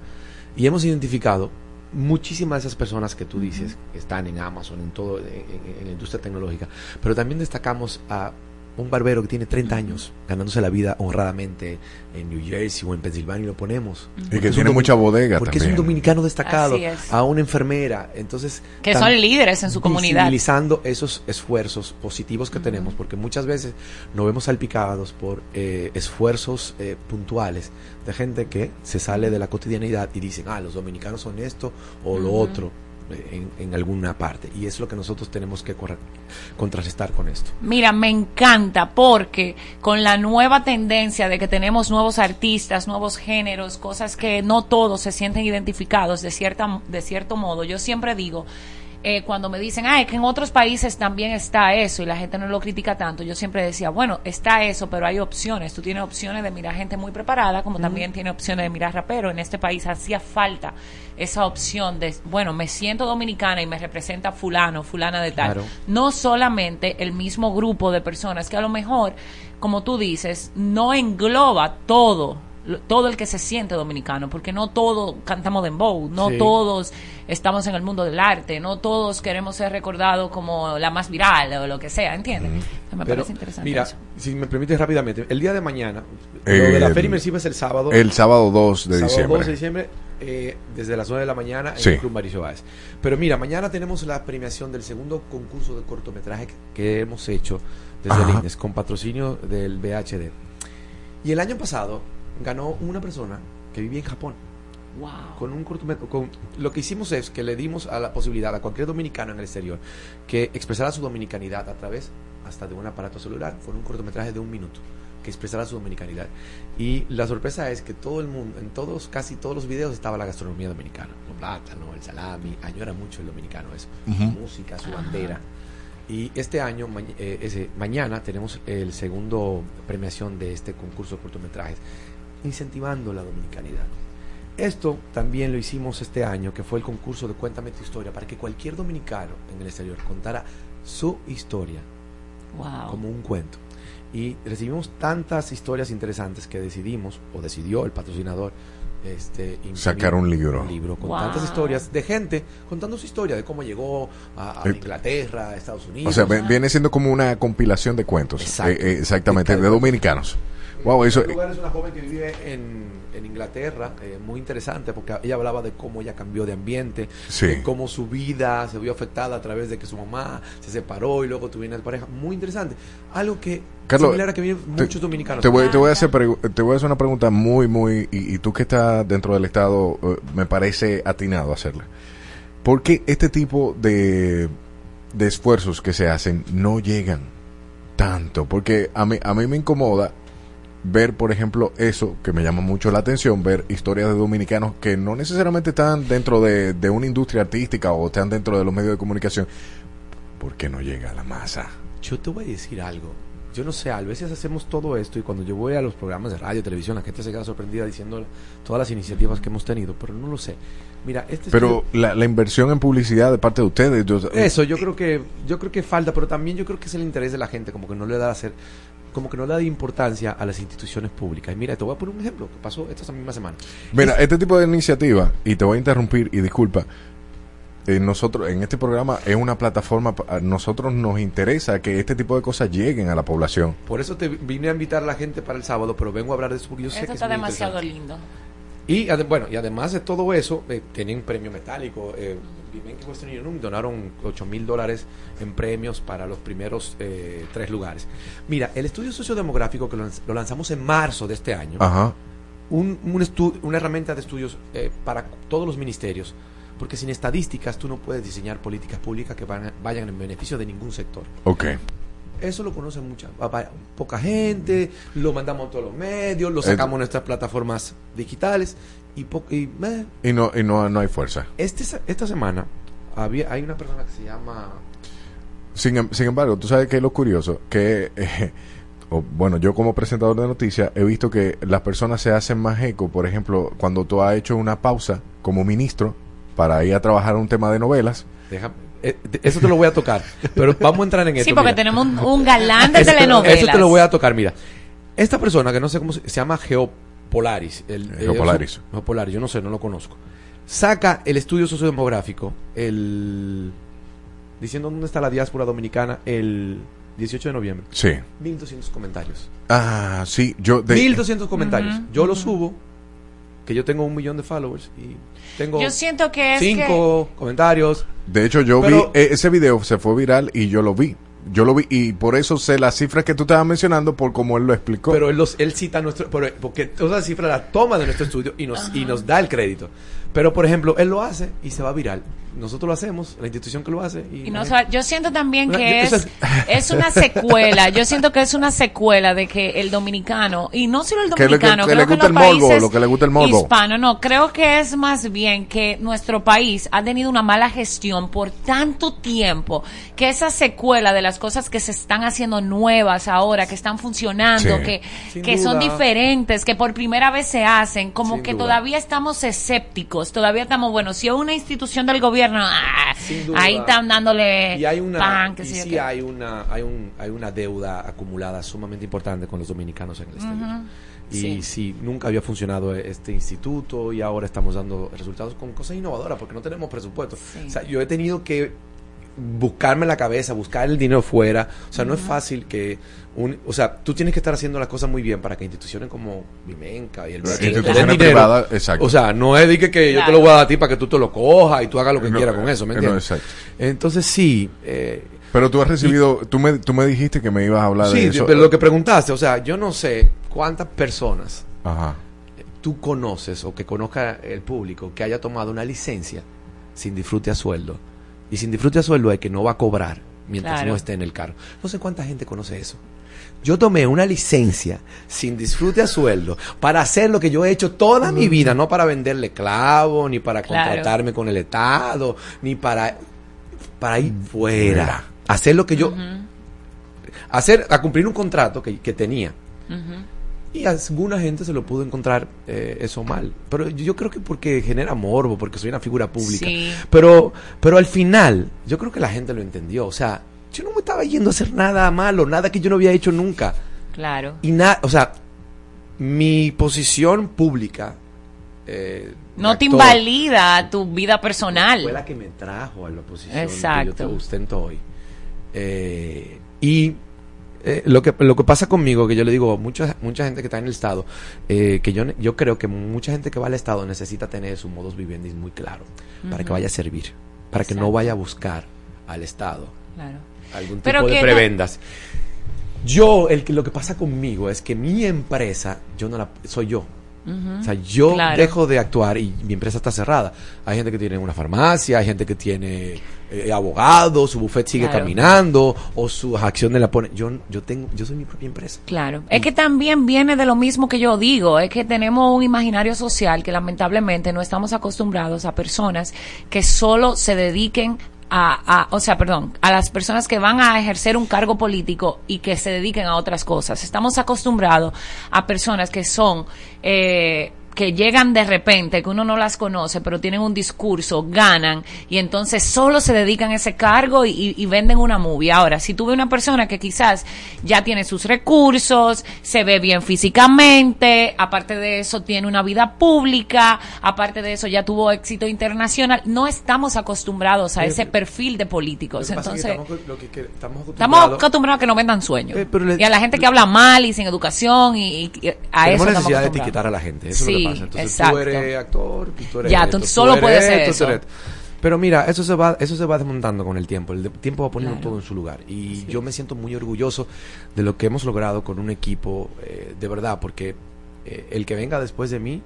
Y hemos identificado muchísimas de esas personas que tú dices que están en Amazon, en todo, en, en- en la industria tecnológica. Pero también destacamos a un barbero que tiene 30 años ganándose la vida honradamente en New Jersey o en Pensilvania y lo ponemos. Y Porque que es tiene un mucha bodega Porque es un dominicano destacado, Así es. a una enfermera. Entonces, Que son líderes en su comunidad. Visibilizando esos esfuerzos positivos que tenemos, porque muchas veces nos vemos salpicados por eh, esfuerzos eh, puntuales de gente que se sale de la cotidianidad y dicen, ah, los dominicanos son esto o lo otro en, alguna parte. Y es lo que nosotros tenemos que contrarrestar con esto. Mira, me encanta porque con la nueva tendencia de que tenemos nuevos artistas, nuevos géneros, cosas que no todos se sienten identificados de cierta de cierto modo, yo siempre digo eh, cuando me dicen, ah, es que en otros países también está eso y la gente no lo critica tanto, yo siempre decía, bueno, está eso, pero hay opciones. Tú tienes opciones de mirar gente muy preparada, como también tienes opciones de mirar rapero. En este país hacía falta esa opción de, bueno, me siento dominicana y me representa fulano, fulana de tal Claro. no solamente el mismo grupo de personas que a lo mejor, como tú dices, no engloba todo todo el que se siente dominicano, porque no todos cantamos dembow, no Sí. todos estamos en el mundo del arte, no todos queremos ser recordados como la más viral o lo que sea, ¿entiendes? Me Pero, parece interesante mira, eso. si me permites rápidamente, el día de mañana, Eh, lo de la Feria Inmersiva es el sábado. El sábado 2 de Sábado diciembre. 2 de diciembre, eh, desde las 9 de la mañana en Sí. el Club Mauricio Báez. Pero mira, mañana tenemos la premiación del segundo concurso de cortometraje que, que hemos hecho desde el. INES con patrocinio del VHD. Y el año pasado ganó una persona que vivía en Japón. Wow. Con un cortometraje, con, lo que hicimos es que le dimos a la posibilidad a cualquier dominicano en el exterior que expresara su dominicanidad a través hasta de un aparato celular, con un cortometraje de un minuto, que expresara su dominicanidad. Y la sorpresa es que todo el mundo, en todos, casi todos los videos estaba la gastronomía dominicana, los plátanos, el salami, añora mucho el dominicano eso, Ujú. su música, su bandera. Y este año, ma- eh, ese, mañana, tenemos el segundo premiación de este concurso de cortometrajes, incentivando la dominicanidad. Esto también lo hicimos este año, que fue el concurso de Cuéntame tu historia, para que cualquier dominicano en el exterior contara su historia Wow. como un cuento. Y recibimos tantas historias interesantes que decidimos, o decidió el patrocinador, este, Sacar un libro. Un libro con Wow. tantas historias de gente contando su historia, de cómo llegó a, a Eh, Inglaterra, a Estados Unidos. O sea, viene siendo como una compilación de cuentos. Exacto. Eh, eh, exactamente, de dominicanos. Wow, eso. En lugar es una joven que vive en, en Inglaterra, eh, muy interesante, porque ella hablaba de cómo ella cambió de ambiente, Sí. de cómo su vida se vio afectada a través de que su mamá se separó y luego tuvieron una pareja. Muy interesante. Algo que Carlos, similar a que viven te- muchos dominicanos. Te voy, te voy a hacer te voy a hacer una pregunta muy muy y, y tú que estás dentro del estado eh, me parece atinado hacerla. ¿Por qué este tipo de de esfuerzos que se hacen no llegan tanto? Porque a mí a mí me incomoda ver, por ejemplo, eso que me llama mucho la atención, ver historias de dominicanos que no necesariamente están dentro de, de una industria artística o están dentro de los medios de comunicación. ¿Por qué no llega a la masa? Yo te voy a decir algo. Yo no sé, a veces hacemos todo esto y cuando yo voy a los programas de radio, televisión, la gente se queda sorprendida diciendo todas las iniciativas que hemos tenido, pero no lo sé. Mira, este Pero estudio- la, la inversión en publicidad de parte de ustedes, yo- Eso, yo creo que yo creo que falta, pero también yo creo que es el interés de la gente, como que no le da a hacer, como que no le da importancia a las instituciones públicas. Y mira, te voy a poner un ejemplo que pasó esta misma semana. Mira, este tipo de iniciativa, y te voy a interrumpir y disculpa, eh, nosotros en este programa es una plataforma, a nosotros nos interesa que este tipo de cosas lleguen a la población. Por eso te vine a invitar a la gente para el sábado, pero vengo a hablar de eso porque yo sé Esto que es está muy demasiado lindo. Y ade- bueno, y además de todo eso, eh, tienen premio metálico. Eh, Y Western Union donaron 8 mil dólares en premios para los primeros eh, tres lugares. Mira, el estudio sociodemográfico que lo, lanz- lo lanzamos en marzo de este año, Ajá. un, un una herramienta de estudios eh, para todos los ministerios, porque sin estadísticas tú no puedes diseñar políticas públicas que van a- vayan en beneficio de ningún sector. Ok. Eso lo conoce mucha, poca gente, lo mandamos a todos los medios, lo sacamos en nuestras plataformas digitales y, po- y, eh, Y no, y no, no hay fuerza. este, esta semana había, hay una persona que se llama... Sin, em- sin embargo, tú sabes que es lo curioso, que, eh, o, bueno, yo como presentador de noticias he visto que las personas se hacen más eco, por ejemplo, cuando tú has hecho una pausa como ministro para ir a trabajar un tema de novelas. Déjame, eh, eso te lo voy a tocar, pero vamos a entrar en esto. Sí, porque mira. tenemos un, un galán de Eso te lo- telenovelas. Eso te lo voy a tocar, mira. Esta persona que no sé cómo se, se llama Geopolaris. El, eh, Geopolaris, yo no sé, no lo conozco. Saca el estudio sociodemográfico, el diciendo dónde está la diáspora dominicana el 18 de noviembre. Sí. 1200 comentarios. Ah, sí, yo... de- 1200 comentarios. Yo lo subo, que yo tengo un millón de followers y tengo Yo siento que es cinco comentarios. De hecho, yo Pero- vi, eh, ese video se fue viral y yo lo vi. Yo lo vi y por eso sé las cifras que tú estabas mencionando por cómo él lo explicó. Pero él, los, él cita nuestro. pero- porque toda esa cifra la toma de nuestro estudio y nos, y nos da el crédito. Pero, por ejemplo, él lo hace y se va viral. Nosotros lo hacemos, la institución que lo hace. Y, Y no, o sea, yo siento también que es, es- es una secuela. Yo siento que es una secuela de que el dominicano, y no solo el Que le- dominicano, que le creo que gusta los el morbo, países lo que le gusta el morbo. hispano, no, creo que es más bien que nuestro país ha tenido una mala gestión por tanto tiempo que esa secuela de las cosas que se están haciendo nuevas ahora, que están funcionando, Sí. que, Sin que son diferentes, que por primera vez se hacen, como Sin que duda. todavía estamos escépticos, todavía estamos, bueno, si es una institución del gobierno, ah, Sin duda. ahí están dándole Y hay una, pan, qué y sí hay una, hay un, hay una deuda acumulada sumamente importante con los dominicanos en el exterior. Y Sí. sí. nunca había funcionado este instituto y ahora estamos dando resultados con cosas innovadoras porque no tenemos presupuesto. Sí. O sea, yo he tenido que buscarme la cabeza, buscar el dinero fuera. O sea, no es fácil que un, o sea, tú tienes que estar haciendo las cosas muy bien para que instituciones como Vimenca y el den instituciones dinero. privadas, exacto. O sea, no es de que, que yo te lo voy a dar a ti para que tú te lo cojas y tú hagas lo que No, quieras con eso, ¿me no, entiendes? exacto. Entonces sí, eh, Pero tú has recibido, tú me, tú me dijiste que me ibas a hablar sí, de eso. de lo que preguntaste, o sea, yo no sé cuántas personas Ajá. tú conoces o que conozca el público que haya tomado una licencia sin disfrute a sueldo. Y sin disfrute a sueldo es que no va a cobrar mientras Claro. no esté en el carro. No sé cuánta gente conoce eso. Yo tomé una licencia sin disfrute a sueldo para hacer lo que yo he hecho toda mi vida, no para venderle clavo, ni para Claro. contratarme con el Estado, ni para, para ir fuera. Hacer lo que yo... Hacer, a cumplir un contrato que, que tenía. Y a alguna gente se lo pudo encontrar eh, eso mal. Pero yo creo que porque genera morbo, porque soy una figura pública. Sí. Pero, pero al final, yo creo que la gente lo entendió. O sea, yo no me estaba yendo a hacer nada malo, nada que yo no había hecho nunca. Claro. Y nada, o sea, mi posición pública. eh, No te invalida tu vida personal. Fue la que me trajo a la posición Exacto. que yo te ostento hoy. Eh, y eh, lo que lo que pasa conmigo, que yo le digo, mucha, mucha gente que está en el Estado, eh, que yo, yo creo que mucha gente que va al Estado necesita tener su modus vivendi muy claro, para que vaya a servir, para que no vaya a buscar al Estado Claro. algún Pero tipo de no- prebendas. Yo, el que, lo que pasa conmigo es que mi empresa, yo no la, soy yo. O sea, yo Claro. dejo de actuar y mi empresa está cerrada. Hay gente que tiene una farmacia, hay gente que tiene eh, abogado, su buffet sigue Claro. caminando o sus acciones la pone. Yo, yo tengo, yo soy mi propia empresa. Claro. Es que también viene de lo mismo que yo digo, es que tenemos un imaginario social que lamentablemente no estamos acostumbrados a personas que solo se dediquen a, a- o sea, perdón, a las personas que van a ejercer un cargo político y que se dediquen a otras cosas. Estamos acostumbrados a personas que son, eh, que llegan de repente, que uno no las conoce, pero tienen un discurso, ganan, y entonces solo se dedican a ese cargo y, y- y venden una movie. Ahora, si tuve una persona que quizás ya tiene sus recursos, se ve bien físicamente, aparte de eso tiene una vida pública, aparte de eso ya tuvo éxito internacional, no estamos acostumbrados a ese perfil de políticos. Que Entonces, estamos, lo que- que estamos Estamos acostumbrados- acostumbrados a que nos vendan sueños. Eh, le- y a la gente que habla mal y sin educación y, a eso Tenemos estamos necesidad de acostumbrados. etiquetar a la gente, eso es lo Sí, que pasa. Entonces exacto. tú eres actor, tú eres Ya, esto, tú solo eres puedes ser esto, eso. Pero mira, eso se va, eso se va desmontando con el tiempo. El tiempo va poniendo Claro. todo en su lugar. Y yo me siento muy orgulloso de lo que hemos logrado con un equipo eh, de verdad, porque eh, el que venga después de mí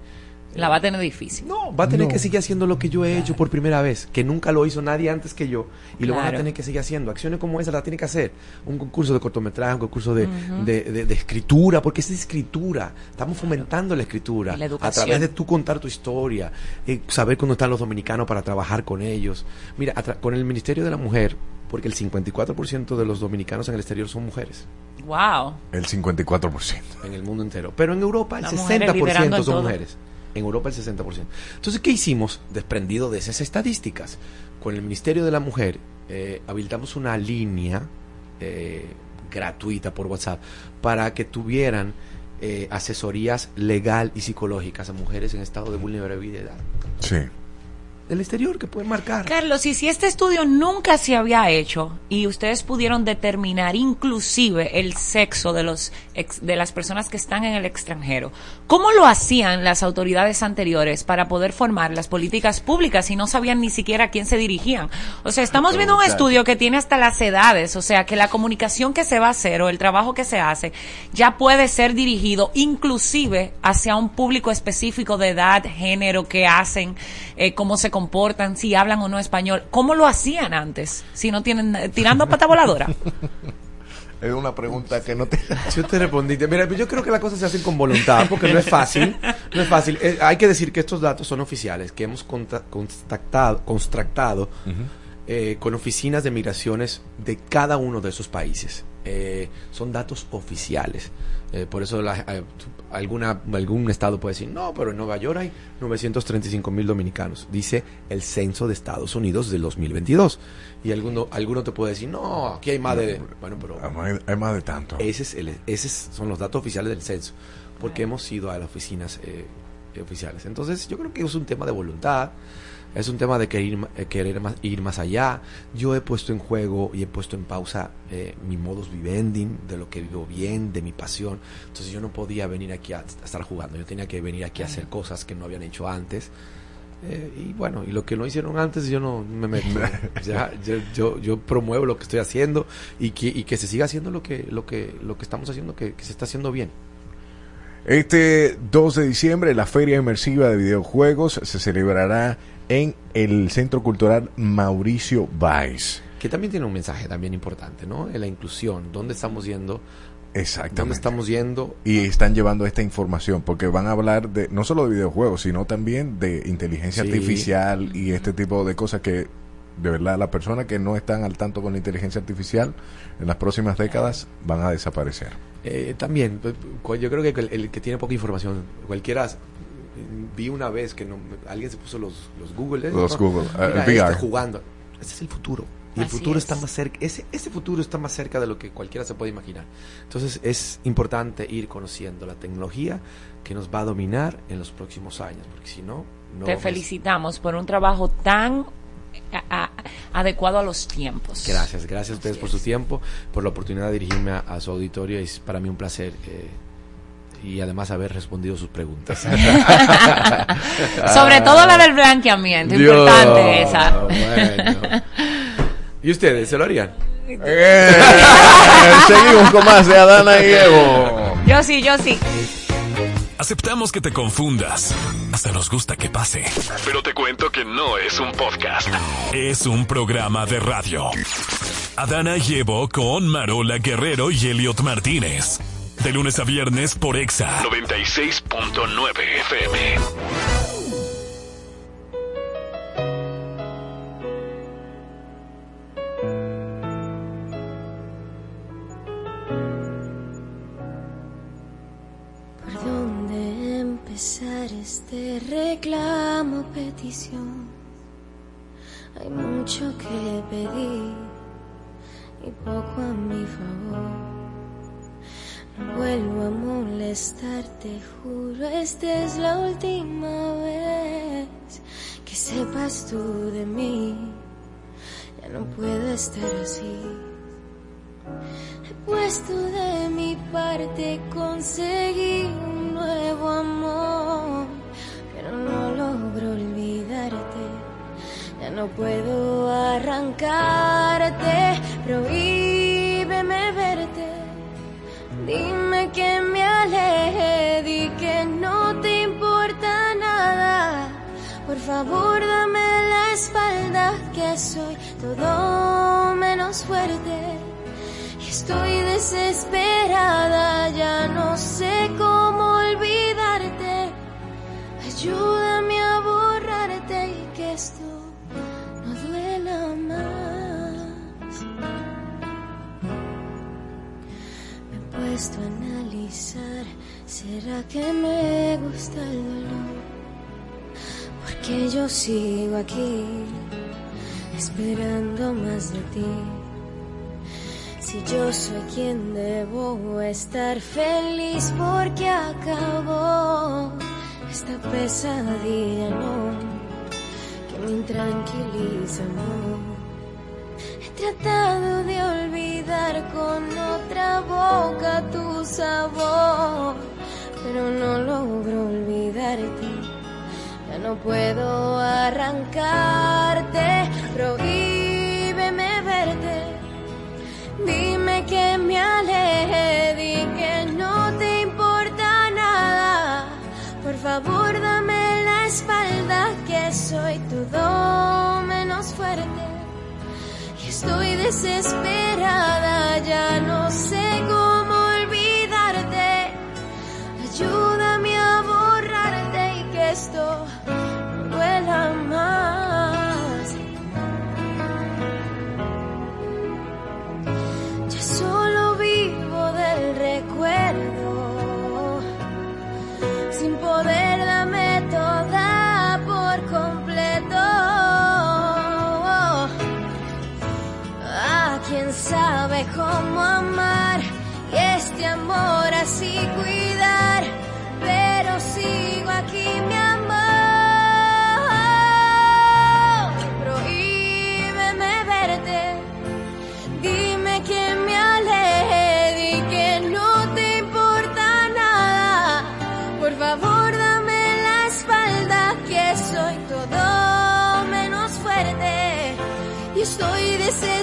La va a tener difícil. no, va a tener No. que seguir haciendo lo que yo he hecho por primera vez, que nunca lo hizo nadie antes que yo, y lo van a tener que seguir haciendo. Acciones como esa la tiene que hacer. Un concurso de cortometraje, un concurso de, de, de- de escritura, porque es escritura. Estamos fomentando la escritura. La a través de tú contar tu historia, eh, saber cómo están los dominicanos para trabajar con ellos. Mira, con el Ministerio de la Mujer, porque el 54% de los dominicanos en el exterior son mujeres Wow. El 54%. en el mundo entero. Pero en Europa el Las mujeres 60% liderando en son todo. mujeres. En Europa el 60%. Entonces, ¿qué hicimos? Desprendido de esas estadísticas, con el Ministerio de la Mujer, eh, habilitamos una línea eh, gratuita por WhatsApp para que tuvieran eh, asesorías legal y psicológicas a mujeres en estado de vulnerabilidad. Sí. Del exterior, que pueden marcar. Carlos, y si este estudio nunca se había hecho y ustedes pudieron determinar inclusive el sexo de los ex- de las personas que están en el extranjero, ¿cómo lo hacían las autoridades anteriores para poder formar las políticas públicas si no sabían ni siquiera a quién se dirigían? O sea, estamos viendo un estudio que tiene hasta las edades, o sea, que la comunicación que se va a hacer o el trabajo que se hace ya puede ser dirigido inclusive hacia un público específico de edad, género, qué hacen, eh, cómo se comportan, si hablan o no español. ¿Cómo lo hacían antes? Si no tienen, eh, tirando pata voladora. Es una pregunta que no te... Yo te respondí. Mira, yo creo que las cosas se hacen con voluntad, porque no es fácil. No es fácil. Eh, hay que decir que estos datos son oficiales, que hemos conta- contactado, constructado eh, con oficinas de migraciones de cada uno de esos países. Eh, son datos oficiales. Eh, por eso la- eh, alguna, algún estado puede decir, no, pero en Nueva York hay 935 mil dominicanos. Dice el censo de Estados Unidos del 2022. Y alguno, alguno te puede decir, no, aquí hay más de... Bueno, pero Hay, más de tanto. ese es el- esos son los datos oficiales del censo, porque hemos ido a las oficinas eh, oficiales. Entonces, yo creo que es un tema de voluntad, es un tema de querer, ma- eh, querer más, ir más allá. Yo he puesto en juego y he puesto en pausa eh, mi modus vivendi, de lo que vivo bien, de mi pasión. Entonces, yo no podía venir aquí a, a estar jugando, yo tenía que venir aquí a hacer cosas que no habían hecho antes. Eh, y bueno, y lo que no hicieron antes yo no me meto. ya, yo, yo, yo promuevo lo que estoy haciendo y que, y que se siga haciendo lo que, lo que, lo que estamos haciendo, que, que se está haciendo bien. Este 2 de diciembre la Feria Inmersiva de Videojuegos se celebrará en el Centro Cultural Mauricio Valls. Que también tiene un mensaje también importante, ¿no? En la inclusión, ¿dónde estamos yendo? Exactamente. ¿Dónde estamos yendo? Y están llevando esta información porque van a hablar de no solo de videojuegos, sino también de inteligencia Sí. artificial y este tipo de cosas que de verdad las personas que no están al tanto con la inteligencia artificial en las próximas décadas van a desaparecer. Eh, también, pues, cu- yo creo que el, el que tiene poca información, cualquiera, vi una vez que no, alguien se puso los, los Google, ¿eh? Los Google, Mira, este VR. jugando. Ese es el futuro. Y el Así futuro es. está más cerca, ese, ese futuro está más cerca de lo que cualquiera se puede imaginar. Entonces es importante ir conociendo la tecnología que nos va a dominar en los próximos años, porque si no, no Te felicitamos por un trabajo tan a- a- adecuado a los tiempos. Gracias, gracias a ustedes Así por su es. tiempo, por la oportunidad de dirigirme a, a su auditorio. Es para mí un placer eh, y además haber respondido sus preguntas. Sobre todo la del blanqueamiento, Dios, importante esa. bueno. ¿Y ustedes se lo harían? Eh, seguimos con más de Adana y Evo. Yo sí, yo sí. Aceptamos que te confundas. Hasta nos gusta que pase. Pero te cuento que no es un podcast. Es un programa de radio. Adana y Evo con Marola Guerrero y Elliot Martínez. De lunes a viernes por Exa. 96.9 FM. ¿Por dónde empezar esta Te reclamo petición. Hay mucho que pedir y poco a mi favor. Vuelvo a molestarte, juro, esta es la última vez que sepas tú de mí. Ya no puedo estar así. He puesto de mi parte, conseguí un nuevo amor, pero no logro olvidarte. Ya no puedo arrancarte, prohíbeme verte. Dime que me aleje, di que no te importa nada. Por favor, dame la espalda, que soy todo menos fuerte. Estoy desesperada, ya no sé cómo olvidarte. Ayúdame ¿será que me gusta el dolor? Porque yo sigo aquí, esperando más de ti. Si yo soy quien debo estar feliz porque acabó esta pesadilla, no, que me intranquiliza, no. He tratado de olvidar con otra boca tu sabor, pero no logro olvidarte. Ya no puedo arrancarte, prohíbeme verte. Dime que me aleje, di que no te importa nada. Por favor, dame la espalda, que soy todo menos fuerte. Y estoy desesperada, ya no sé cómo esto no duela más. Ya solo vivo del recuerdo, sin poder darme toda por completo. Ah, quién sabe cómo amar estoy desesperada,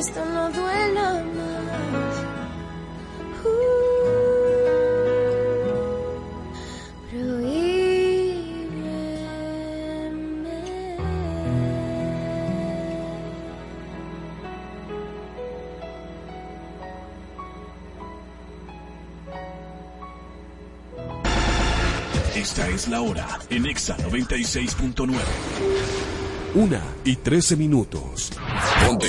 esto no duela más. Uh, prohíbeme. Esta es la hora en Exa 96.9. Una y 13 minutos. Ponte.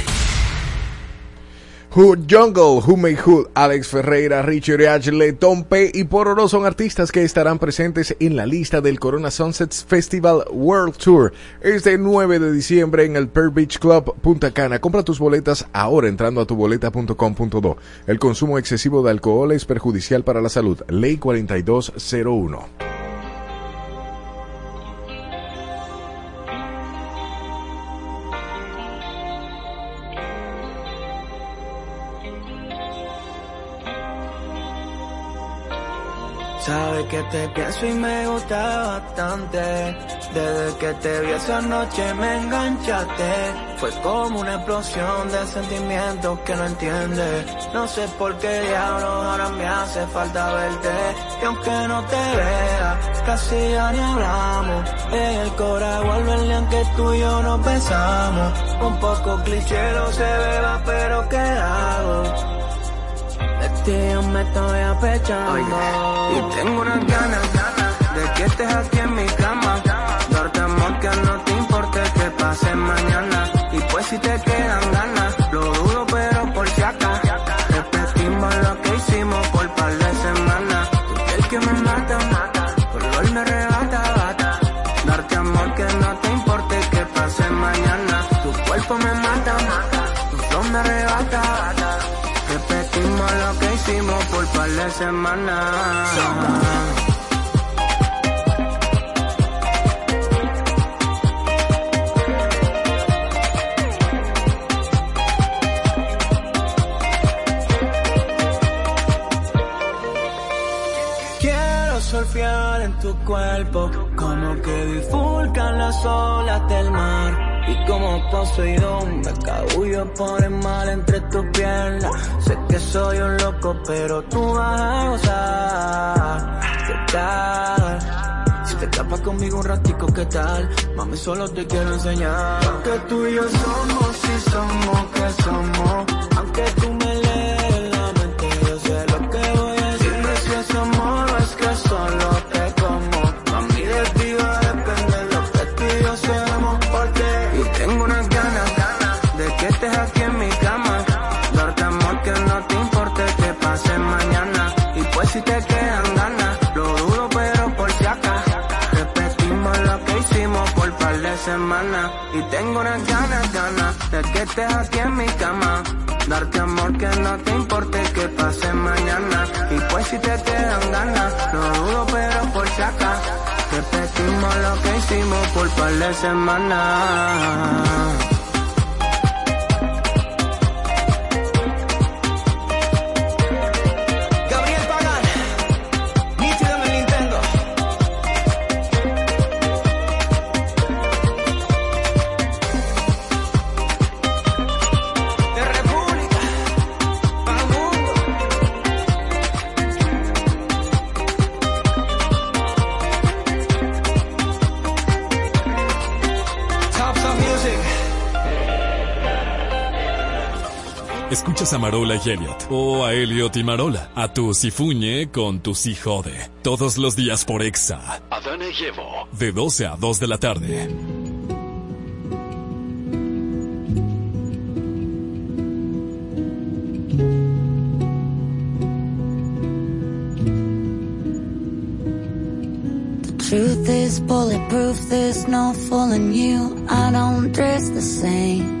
Hood Jungle, Who Made Hood, Alex Ferreira, Richard Ashley, Tom P. y Pororo son artistas que estarán presentes en la lista del Corona Sunsets Festival World Tour este 9 de diciembre en el Pearl Beach Club Punta Cana. Compra tus boletas ahora entrando a tuboleta.com.do. El consumo excesivo de alcohol es perjudicial para la salud. Ley 4201. Sabes que te pienso y me gusta bastante. Desde que te vi esa noche me enganchaste. Fue como una explosión de sentimientos que no entiendes. No sé por qué diablos ahora me hace falta verte. Y aunque no te vea, casi ya ni hablamos. En el cora vuelve el que tú y yo nos besamos. Un poco cliché lo se beba, pero ¿qué hago? Ti yo me estoy apechando. Y tengo unas ganas De que estés aquí en mi cama. Darte amor que no te importe que pase mañana. Y pues si te quedan ganas de. Quiero surfear en tu cuerpo, como que bifurcan las olas del mar. Y como Poseidón, me cabullo por el mal entre tus piernas. Sé que soy un loco, pero tú vas a gozar. ¿Qué tal? Si te escapas conmigo un ratico, ¿qué tal? Mami, solo te quiero enseñar. Que tú y yo somos, si somos, que somos. Aunque tú Y tengo unas ganas, ganas de que estés aquí en mi cama. Darte amor que no te importe que pase mañana. Y pues si te quedan ganas, lo dudo pero por si acá. Repetimos lo que hicimos por par de semanas. a Marola y Elliot, o a Elliot y Marola, a tu Sifuñe con tu Sijode. Todos los días por Exa. Adana y Evo. De 12 a 2 de la tarde. Truth is bulletproof, there's no fooling you. I don't dress the same.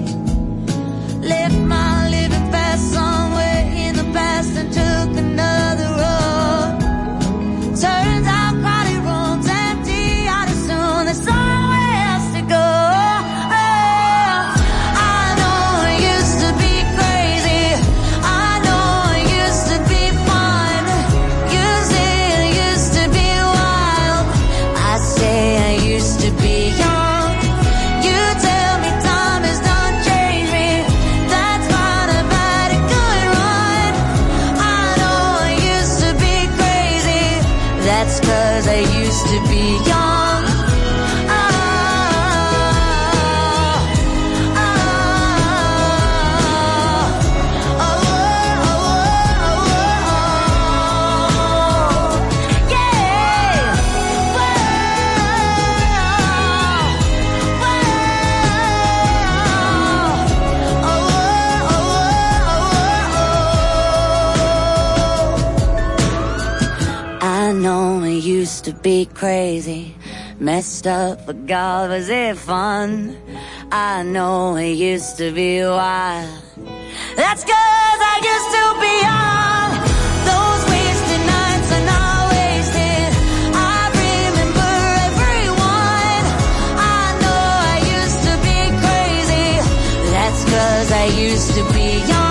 Crazy, messed up, but God, was it fun? I know it used to be wild. That's cause I used to be young. Those wasted nights are not wasted. I remember everyone. I know I used to be crazy. That's cause I used to be young.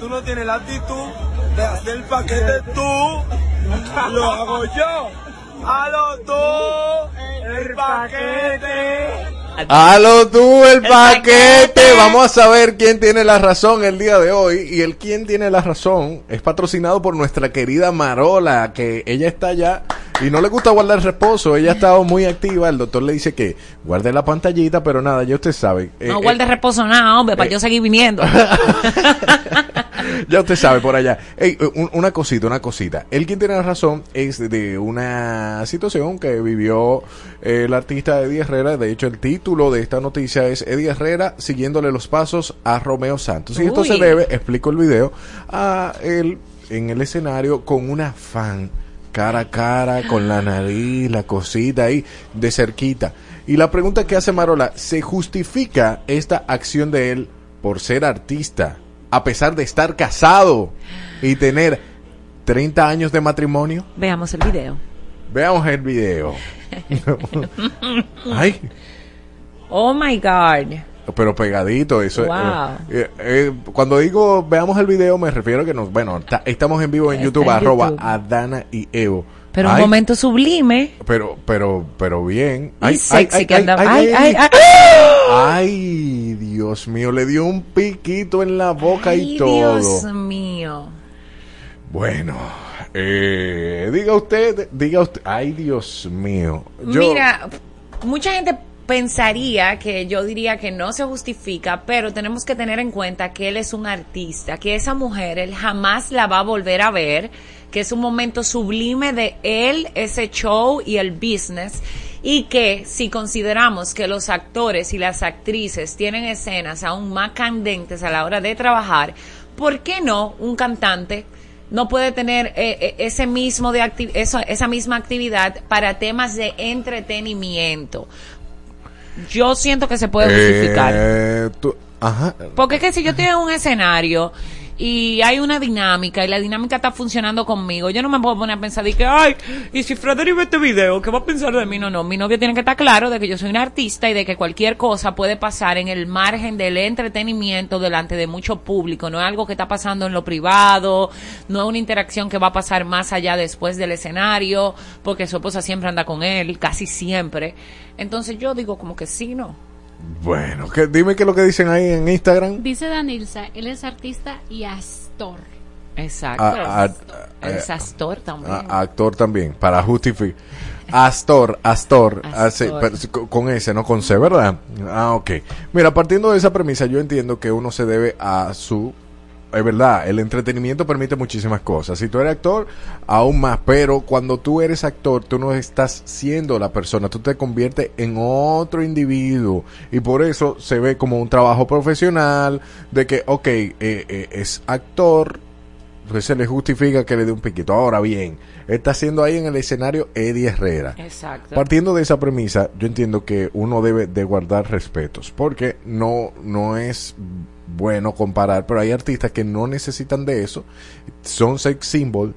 tú no tienes la actitud de hacer el paquete tú, lo hago yo. Halo tú, el paquete. Halo tú el paquete. Vamos a saber quién tiene la razón el día de hoy. Y el quién tiene la razón es patrocinado por nuestra querida Marola, que ella está ya y no le gusta guardar reposo. Ella ha estado muy activa. El doctor le dice que guarde la pantallita, pero nada, ya usted sabe. Eh, No eh, guarde reposo nada, hombre, para eh. yo seguir viniendo. ya usted sabe por allá. Ey, un- una cosita, una cosita. El quien tiene la razón es de una situación que vivió eh, el artista Eddie Herrera. De hecho, el título de esta noticia es Eddie Herrera siguiéndole los pasos a Romeo Santos. Y esto Uy. se debe, explico el video, a él en el escenario con una fan cara a cara, con la nariz, la cosita ahí, de cerquita. Y la pregunta que hace Marola, ¿se justifica esta acción de él por ser artista, a pesar de estar casado y tener 30 años de matrimonio? Veamos el video. Veamos el video. Ay, Oh my God. pero pegadito, eso. Wow. eh, eh, cuando digo veamos el video, me refiero que nos, bueno, ta- estamos en vivo en Está YouTube, en arroba YouTube. Adana y Evo. Pero un Ay, momento sublime. Pero, pero, pero bien. Y sexy que anda- ay, ay, ay, Ay, Dios mío, le dio un piquito en la boca y Ay, todo. Dios mío. Bueno, Eh, diga usted, diga usted. Ay, Dios mío. Yo, Mira, mucha gente pensaría que yo diría que no se justifica, pero tenemos que tener en cuenta que él es un artista, que esa mujer él jamás la va a volver a ver, que es un momento sublime de él, ese show y el business, y que si consideramos que los actores y las actrices tienen escenas aún más candentes a la hora de trabajar, ¿por qué no un cantante? no puede tener eh, eh, ese mismo de acti- eso- esa misma actividad para temas de entretenimiento. Yo siento que se puede justificar. eh, tú- ajá. Porque es que si yo estoy en un escenario y hay una dinámica y la dinámica está funcionando conmigo, yo no me puedo poner a pensar de que, ay, y si Frederick ve este video, ¿qué va a pensar de mí? No, no, mi novio tiene que estar claro de que yo soy un artista y de que cualquier cosa puede pasar en el margen del entretenimiento delante de mucho público, no es algo que está pasando en lo privado, no es una interacción que va a pasar más allá después del escenario, porque su esposa siempre anda con él, casi siempre. Entonces yo digo como que sí, no. Bueno, que, dime qué es lo que dicen ahí en Instagram. Dice Danilza, él es artista y actor. Exacto. A- a- es eh, actor también. a- actor también, para justificar. Astor, Astor, Astor. hace- pero con- con ese, no con C, ¿verdad? Ah, ok. Mira, partiendo de esa premisa, yo entiendo que uno se debe a su... Es verdad, el entretenimiento permite muchísimas cosas. Si tú eres actor, aún más. Pero cuando tú eres actor, tú no estás siendo la persona, tú te conviertes en otro individuo. Y por eso se ve como un trabajo profesional, de que, ok, eh, eh, es actor, pues se le justifica que le dé un piquito. Ahora bien, está haciendo ahí en el escenario Eddie Herrera. Exacto. Partiendo de esa premisa, yo entiendo que uno debe de guardar respetos, porque no, no es bueno comparar, pero hay artistas que no necesitan de eso, son sex symbol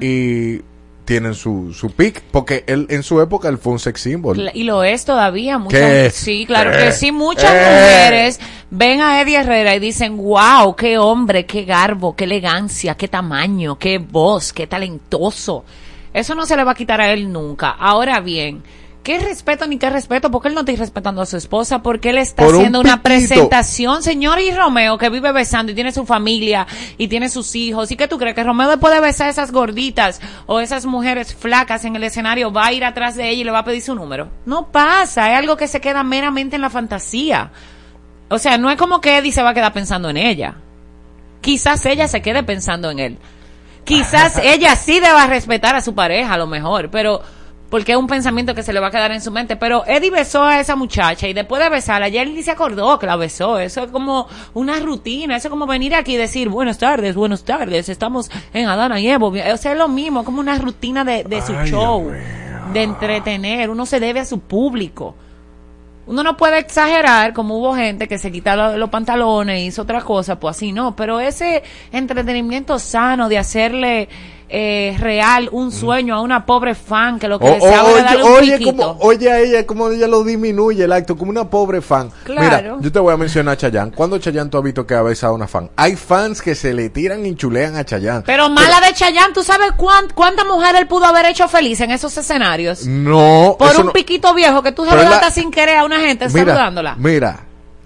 y tienen su, su pick, porque él en su época él fue un sex symbol. Y lo es todavía. Muchas, ¿Qué? Sí, claro ¿Qué? que sí. Muchas ¿Qué? mujeres ven a Eddie Herrera y dicen, wow, qué hombre, qué garbo, qué elegancia, qué tamaño, qué voz, qué talentoso. Eso no se le va a quitar a él nunca. Ahora bien, ¿qué respeto ni qué respeto? Porque él no está respetando a su esposa, porque él está Por un haciendo una presentación. Señor y Romeo, que vive besando y tiene su familia y tiene sus hijos. ¿Y qué tú crees? Que Romeo después de besar a esas gorditas o esas mujeres flacas en el escenario va a ir atrás de ella y le va a pedir su número. No pasa, es algo que se queda meramente en la fantasía. O sea, no es como que Eddie se va a quedar pensando en ella. Quizás ella se quede pensando en él. Quizás ella sí deba respetar a su pareja, a lo mejor, pero porque es un pensamiento que se le va a quedar en su mente. Pero Eddie besó a esa muchacha y después de besarla, ya él ni se acordó que la besó. Eso es como una rutina, eso es como venir aquí y decir buenas tardes, buenas tardes, estamos en Adana y Evo. O sea, es lo mismo, como una rutina de, de su Ay, show, de entretener. Uno se debe a su público. Uno no puede exagerar como hubo gente que se quita lo- los pantalones y hizo otra cosa, pues así no. Pero ese entretenimiento sano de hacerle eh, real un sueño a una pobre fan que lo que deseaba o- era darle oye, un oye, como, oye a ella, como ella lo disminuye el acto, como una pobre fan. Claro. Mira, yo te voy a mencionar a Chayanne. ¿Cuándo Chayanne tú has visto que ha besado a una fan? Hay fans que se le tiran y chulean a Chayanne. Pero mala de Chayanne, ¿tú sabes cuán- cuánta mujer él pudo haber hecho feliz en esos escenarios? No, Por un no- piquito viejo que tú saludaste la- sin querer a una gente mira, saludándola. Mira,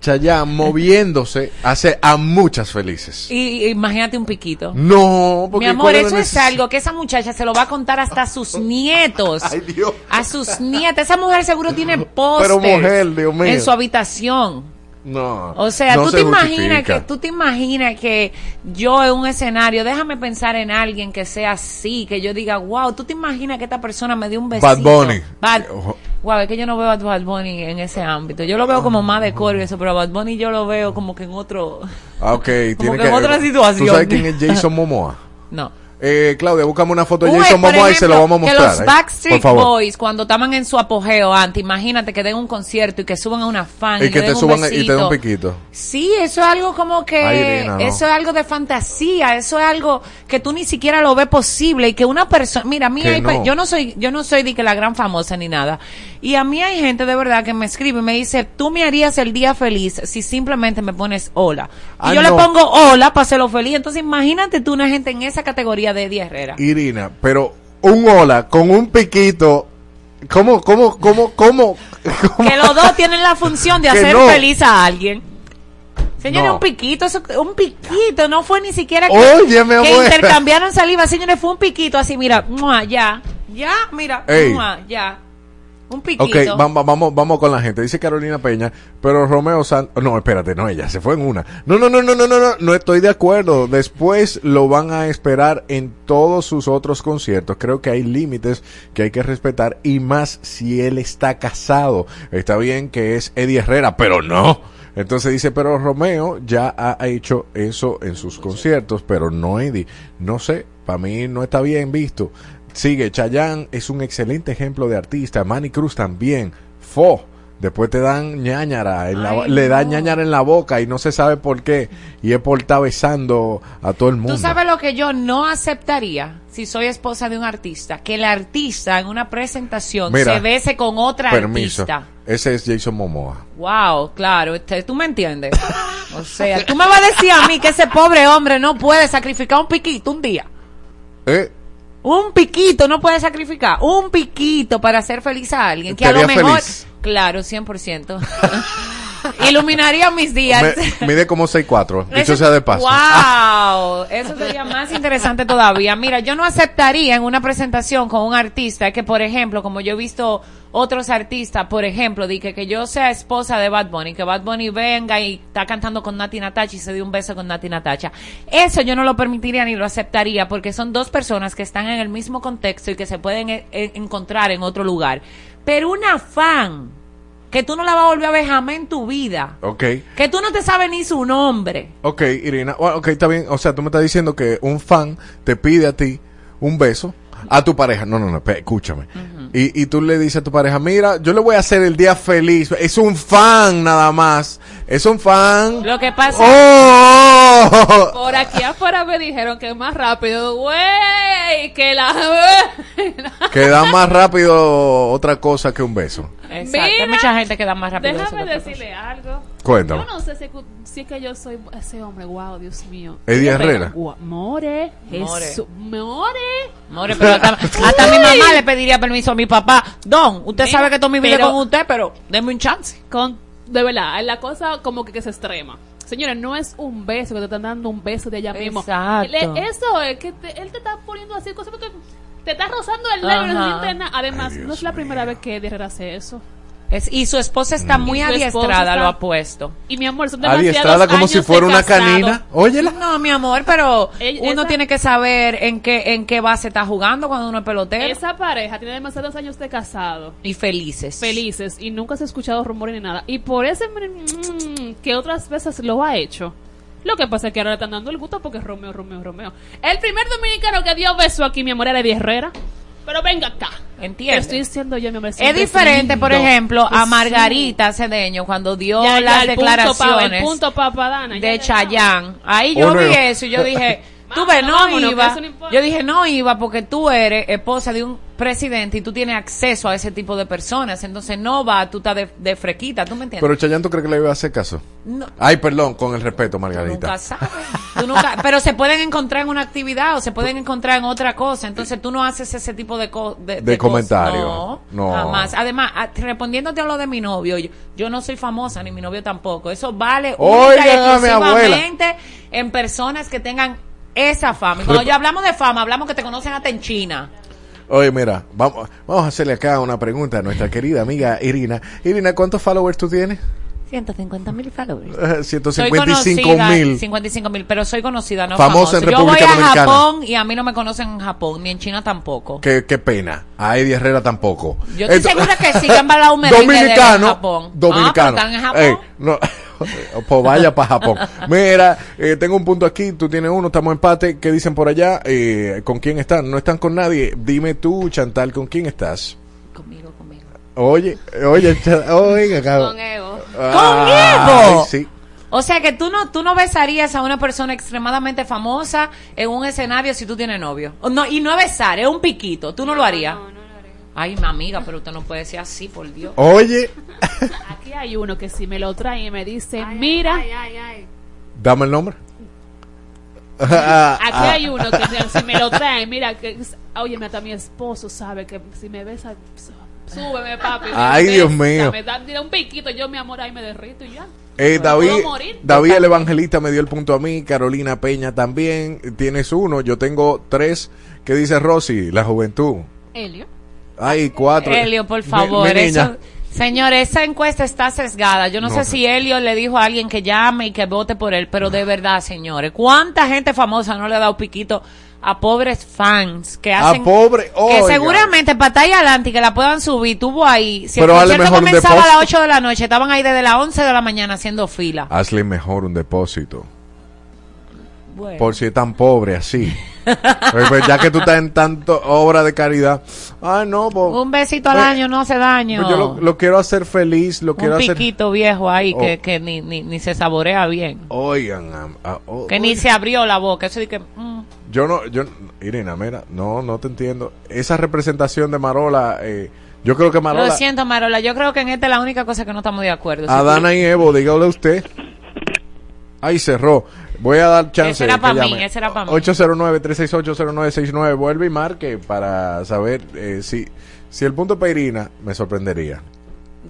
Chayanne moviéndose hace a muchas felices. Y, imagínate un piquito. No, porque Mi amor, ¿cuál es eso es algo que esa muchacha se lo va a contar hasta a sus nietos. Ay, Dios. A sus nietas. Esa mujer seguro tiene pósters Pero mujer, Dios mío. en su habitación. No. O sea, no tú se te imaginas que tú te imaginas que yo en un escenario, déjame pensar en alguien que sea así, que yo diga, wow, tú te imaginas que esta persona me dio un besito. Bad Bunny. Bad- Wow, es que yo no veo a Bad Bunny en ese ámbito. Yo lo veo como más de coro y eso, pero a Bad Bunny yo lo veo como que en otro. Ah, ok, tiene Como que que en otra situación. ¿Tú sabes quién es Jason Momoa? No. Eh, Claudia, búscame una foto de Jason Momoa y se lo vamos a mostrar. Que los ¿eh? Backstreet favor. Boys, cuando estaban en su apogeo antes, imagínate que den un concierto y que suban a una fan y, Y que te suban y te den un piquito. Sí, eso es algo como que Ay, Irina, no. eso es algo de fantasía, eso es algo que tú ni siquiera lo ves posible y que una persona, mira, a mí hay no. yo no soy yo no soy de que la gran famosa ni nada. Y a mí hay gente de verdad que me escribe y me dice, "Tú me harías el día feliz si simplemente me pones hola." Y Ah, yo no. le pongo hola para hacerlo feliz. Entonces, imagínate tú una gente en esa categoría de Eddie Herrera. Irina, pero un hola con un piquito. ¿Cómo, cómo, cómo, cómo? Que los dos tienen la función de hacer no. feliz a alguien. Señores, No. un piquito, eso, un piquito, no fue ni siquiera que, Oye, intercambiaron saliva, señores, fue un piquito así, mira, ya, ya, mira, ya, un piquito. Ok, vamos, vamos, vamos con la gente. Dice Carolina Peña, pero Romeo Santos. No, espérate, no, ella se fue en una. No, no, no, no, no, no, no, no estoy de acuerdo. Después lo van a esperar en todos sus otros conciertos. Creo que hay límites que hay que respetar y más si él está casado. Está bien que es Eddie Herrera, pero no. Entonces dice, pero Romeo ya ha hecho eso en sus conciertos, pero no Eddie. No sé, para mí no está bien visto. Sigue, Chayanne es un excelente ejemplo de artista. Manny Cruz también. Fo. Después te dan ñañara, en la- Ay, le dan no. ñañara en la boca y no se sabe por qué. Y es por estar besando a todo el mundo. Tú sabes lo que yo no aceptaría si soy esposa de un artista, que el artista en una presentación Mira, se bese con otra Permiso. artista. Ese es Jason Momoa. Wow, claro, este, tú me entiendes. O sea, tú me vas a decir a mí que ese pobre hombre no puede sacrificar un piquito un día. Eh, Un piquito no puede sacrificar. Un piquito para hacer feliz a alguien. Que a lo mejor. feliz. Claro, 100%. Iluminaría mis días. me- mide como 6'4", dicho Eso- sea de paso. ¡Wow! Eso sería más interesante todavía. Mira, yo no aceptaría en una presentación con un artista que, por ejemplo, como yo he visto otros artistas, por ejemplo, di que, que yo sea esposa de Bad Bunny, que Bad Bunny venga y está cantando con Nati Natacha y se dé un beso con Nati Natacha. Eso yo no lo permitiría ni lo aceptaría porque son dos personas que están en el mismo contexto y que se pueden eh, eh, encontrar en otro lugar. Pero una fan que tú no la vas a volver a ver jamás en tu vida. Ok. Que tú no te sabes ni su nombre. Ok, Irina. Bueno, ok, está bien. O sea, tú me estás diciendo que un fan te pide a ti un beso a tu pareja. No, no, no, escúchame. y, y tú le dices a tu pareja, mira, yo le voy a hacer el día feliz. Es un fan nada más. Es un fan. Lo que pasa ¡Oh! Por aquí afuera me dijeron que más rápido, güey, que la... que da más rápido otra cosa que un beso. Exacto. Hay Mira, mucha gente que da más rápido. Déjame decirle algo. Cuéntame. Yo no sé si, si es que yo soy ese hombre, wow, Dios mío. Eddie Herrera. Gua- More, More. Jesús, More. More, pero hasta, hasta mi mamá le pediría permiso a mi papá. Don, usted Mira, sabe que todo mi vida pero- con usted, pero denme un chance. Con, de verdad, la cosa como que, que se extrema. Señores, no es un beso que te están dando un beso de allá mismo. Exacto. Le- eso es que te- él te está poniendo así cosas porque te está rozando el labio y no se Ajá. siente nada. Además, no es la primera vez que Eddie Herrera hace eso. Es, y su esposa está muy Y su esposa adiestrada, está- lo ha puesto. Y mi amor, son demasiados Adiestrada como años si fuera una casado. canina. Óyela. No, mi amor, pero Ella- uno esa- tiene que saber en qué en qué base está jugando cuando uno es pelotero. Esa pareja tiene demasiados años de casado. Y felices. Felices. Y nunca se ha escuchado rumores ni nada. Y por ese mm, que otras veces lo ha hecho. Lo que pasa es que ahora le están dando el gusto porque es Romeo, Romeo, Romeo. El primer dominicano que dio beso aquí, mi amor, era Eddie Herrera. Pero venga acá. Entiende. Te estoy diciendo yo, mi amor. Es diferente, por ejemplo, a Margarita Cedeño cuando dio Ya, ya, las el punto declaraciones pa- el punto de ya, Chayanne. Ahí yo Uno- vi eso y yo dije, tú ves, Vámonos, no vámonos, iba. no. Yo dije, no iba porque tú eres esposa de un presidente y tú tienes acceso a ese tipo de personas. Entonces no va, tú estás de, de frequita, ¿tú me entiendes? Pero Chayanne, ¿tú crees que le iba a hacer caso? No. Ay, perdón, con el respeto, Margarita. Nunca sabes. Tú nunca- pero se pueden encontrar en una actividad o se pueden encontrar en otra cosa. Entonces tú no haces ese tipo de, co- de, De comentario. No, No. jamás. Además, a- respondiéndote a lo de mi novio, yo, yo no soy famosa ni mi novio tampoco. Eso vale única y Oigan a mi abuela. exclusivamente en personas que tengan esa fama. Y cuando Rep- yo hablamos de fama, hablamos que te conocen hasta en China. Oye, mira, vamos, vamos a hacerle acá una pregunta a nuestra querida amiga Irina. Irina, ¿cuántos followers tú tienes? 150 mil followers. Eh, Soy 155 conocida, mil. 55 mil, pero soy conocida, no Famosa en famosa. Yo voy República a Dominicana. Japón y a mí no me conocen en Japón, ni en China tampoco. Qué, qué pena. A Eddie Herrera tampoco. Yo estoy Esto- segura que sí que han bailado un merengue de- Dominicano. en Japón. Dominicano. Ah, pero están en Japón. Ey, no, pues vaya para Japón. Mira, eh, tengo un punto aquí, tú tienes uno, estamos en empate. ¿Qué dicen por allá? Eh, ¿Con quién están? No están con nadie. Dime tú, Chantal, ¿con quién estás? Conmigo, conmigo. Oye, oye, oiga, cabrón. Con Evo. Ah, Evo? ay, sí. O sea que tú no, tú no besarías a una persona extremadamente famosa en un escenario si tú tienes novio. No, y no es besar, es un piquito. Tú no, lo harías. Ay, mi amiga, pero usted no puede ser así, por Dios. Oye, Aquí hay uno que si me lo trae y me dice, mira, dame el nombre. aquí Ah, hay uno que si me lo trae, mira, que, oye, hasta mi esposo sabe que si me besa, súbeme, papi. Ay, Dios mío. Me da, tira un piquito, yo, mi amor, ahí me derrito y ya. Eh, David. David el Evangelista me dio el punto a mí, Carolina Peña también, tienes uno, yo tengo tres. ¿Qué dice Rosy? La juventud. Helio. Hay cuatro. Helio, por favor. mi niña. eso- señor, esa encuesta está sesgada. Yo no, No sé si Helio le dijo a alguien que llame y que vote por él, pero de verdad, señores, ¿cuánta gente famosa no le ha dado piquito a pobres fans que A hacen... pobre, que seguramente para estar ahí adelante y que la puedan subir, tuvo ahí. Si Pero el concierto mejor comenzaba a las depósito. 8 de la noche, estaban ahí desde las 11 de la mañana haciendo fila. Hazle mejor un depósito. Bueno. Por si es tan pobre así. Pues, pues, ya que tú estás en tanto obra de caridad. Ay, no, pues, Un besito al pues, año no hace daño. pues yo lo, lo quiero hacer feliz, lo quiero un hacer. piquito viejo ahí Oh. que, que ni, ni, ni se saborea bien. Oigan, ah, oh, Que ni se abrió la boca. Eso de que... mm. yo no, yo, Irina, mira, no, no te entiendo. Esa representación de Marola, eh, yo creo que Marola, Lo siento, Marola. Yo creo que en esta es la única cosa que no estamos de acuerdo. Adana tú- y Evo, dígale usted. Ahí cerró. Voy a dar chance. Ese era que pa' mí, llame. ese era pa' mí. 809-368-0969. Vuelve y marque para saber eh, si, si el punto para Irina me sorprendería.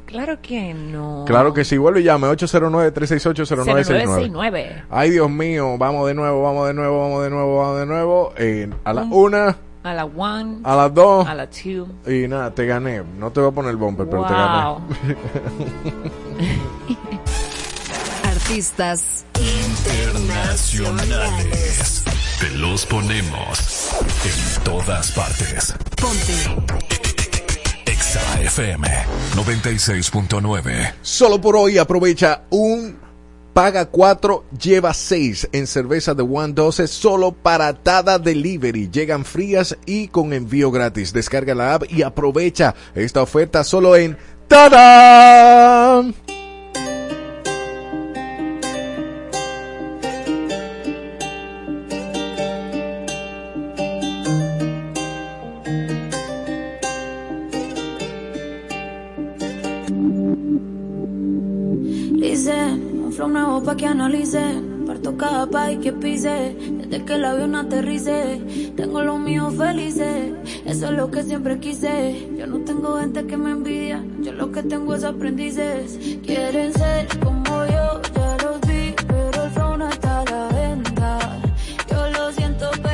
Claro que no. Claro que sí, vuelve y llame 809-368-0969. 0969. Ay, Dios mío, vamos de nuevo, vamos de nuevo, vamos de nuevo, vamos de nuevo. Eh, a la Un- una, A la one. a las dos. A la two. Y nada, te gané. No te voy a poner el bumper, pero te Wow. gané. Artistas Internacionales. Te los ponemos en todas partes. Ponte. Exa FM 96.9. Solo por hoy aprovecha un paga 4, lleva 6 en cerveza de One 12 solo para Tada Delivery. Llegan frías y con envío gratis. Descarga la app y aprovecha esta oferta solo en Tada. Analice. Parto cada país que pise. Desde que el avión aterrice. Tengo los míos felices. Eso es lo que siempre quise. Yo no tengo gente que me envidia. Yo lo que tengo es aprendices. Quieren ser como yo, ya los vi. Pero el flow no está a la venta. Yo lo siento, pero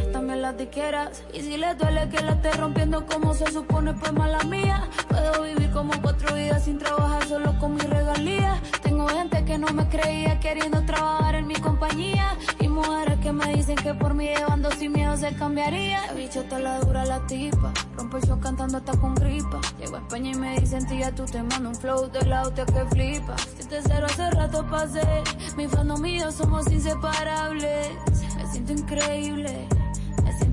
Y si les duele que la esté rompiendo como se supone, pues mala mía. Puedo vivir como cuatro vidas sin trabajar solo con mis regalías. Tengo gente que no me creía queriendo trabajar en mi compañía. Y mujeres que me dicen que por mí llevando sin miedo se cambiaría. La bicha está la dura la tipa. Rompo el show cantando hasta con gripa. Llego a España y me dicen, tía, tú te mando un flow de la hostia que flipa. Siete cero hace rato pasé. Mi fandom y yo somos inseparables. Me siento increíble.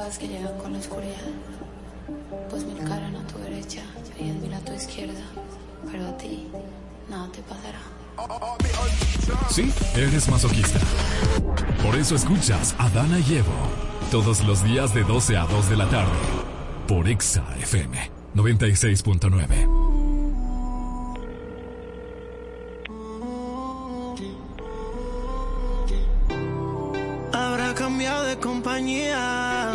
plagas que llegan con la oscuridad. Pues mil caran a tu derecha y diez mil a tu izquierda, pero a ti nada te pasará. Sí, eres masoquista. Por eso escuchas a Dana y Evo todos los días de 12 a 2 de la tarde por Exa FM 96.9. compañía.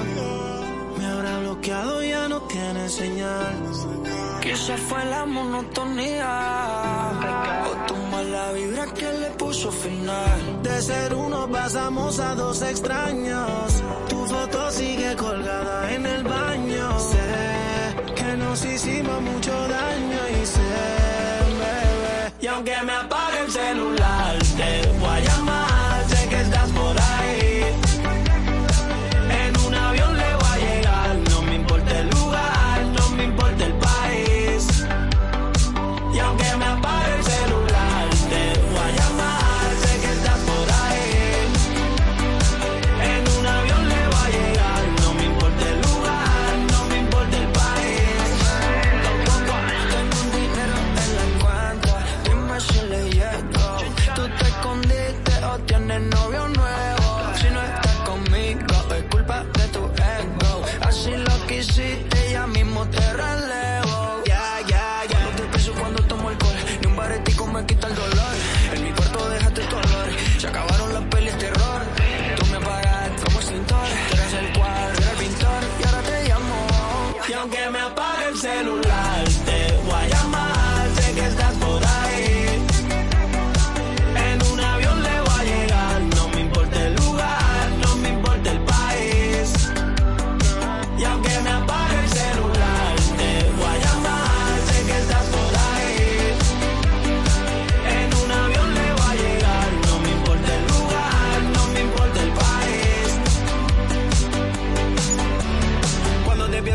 Me habrá bloqueado, ya no tiene señal. Quizás fue la monotonía o tu mala vibra que le puso de ser uno pasamos a dos extraños. Tu foto sigue colgada en el baño. Sé que nos hicimos mucho daño y sé, bebé. Y aunque me apague el celular, te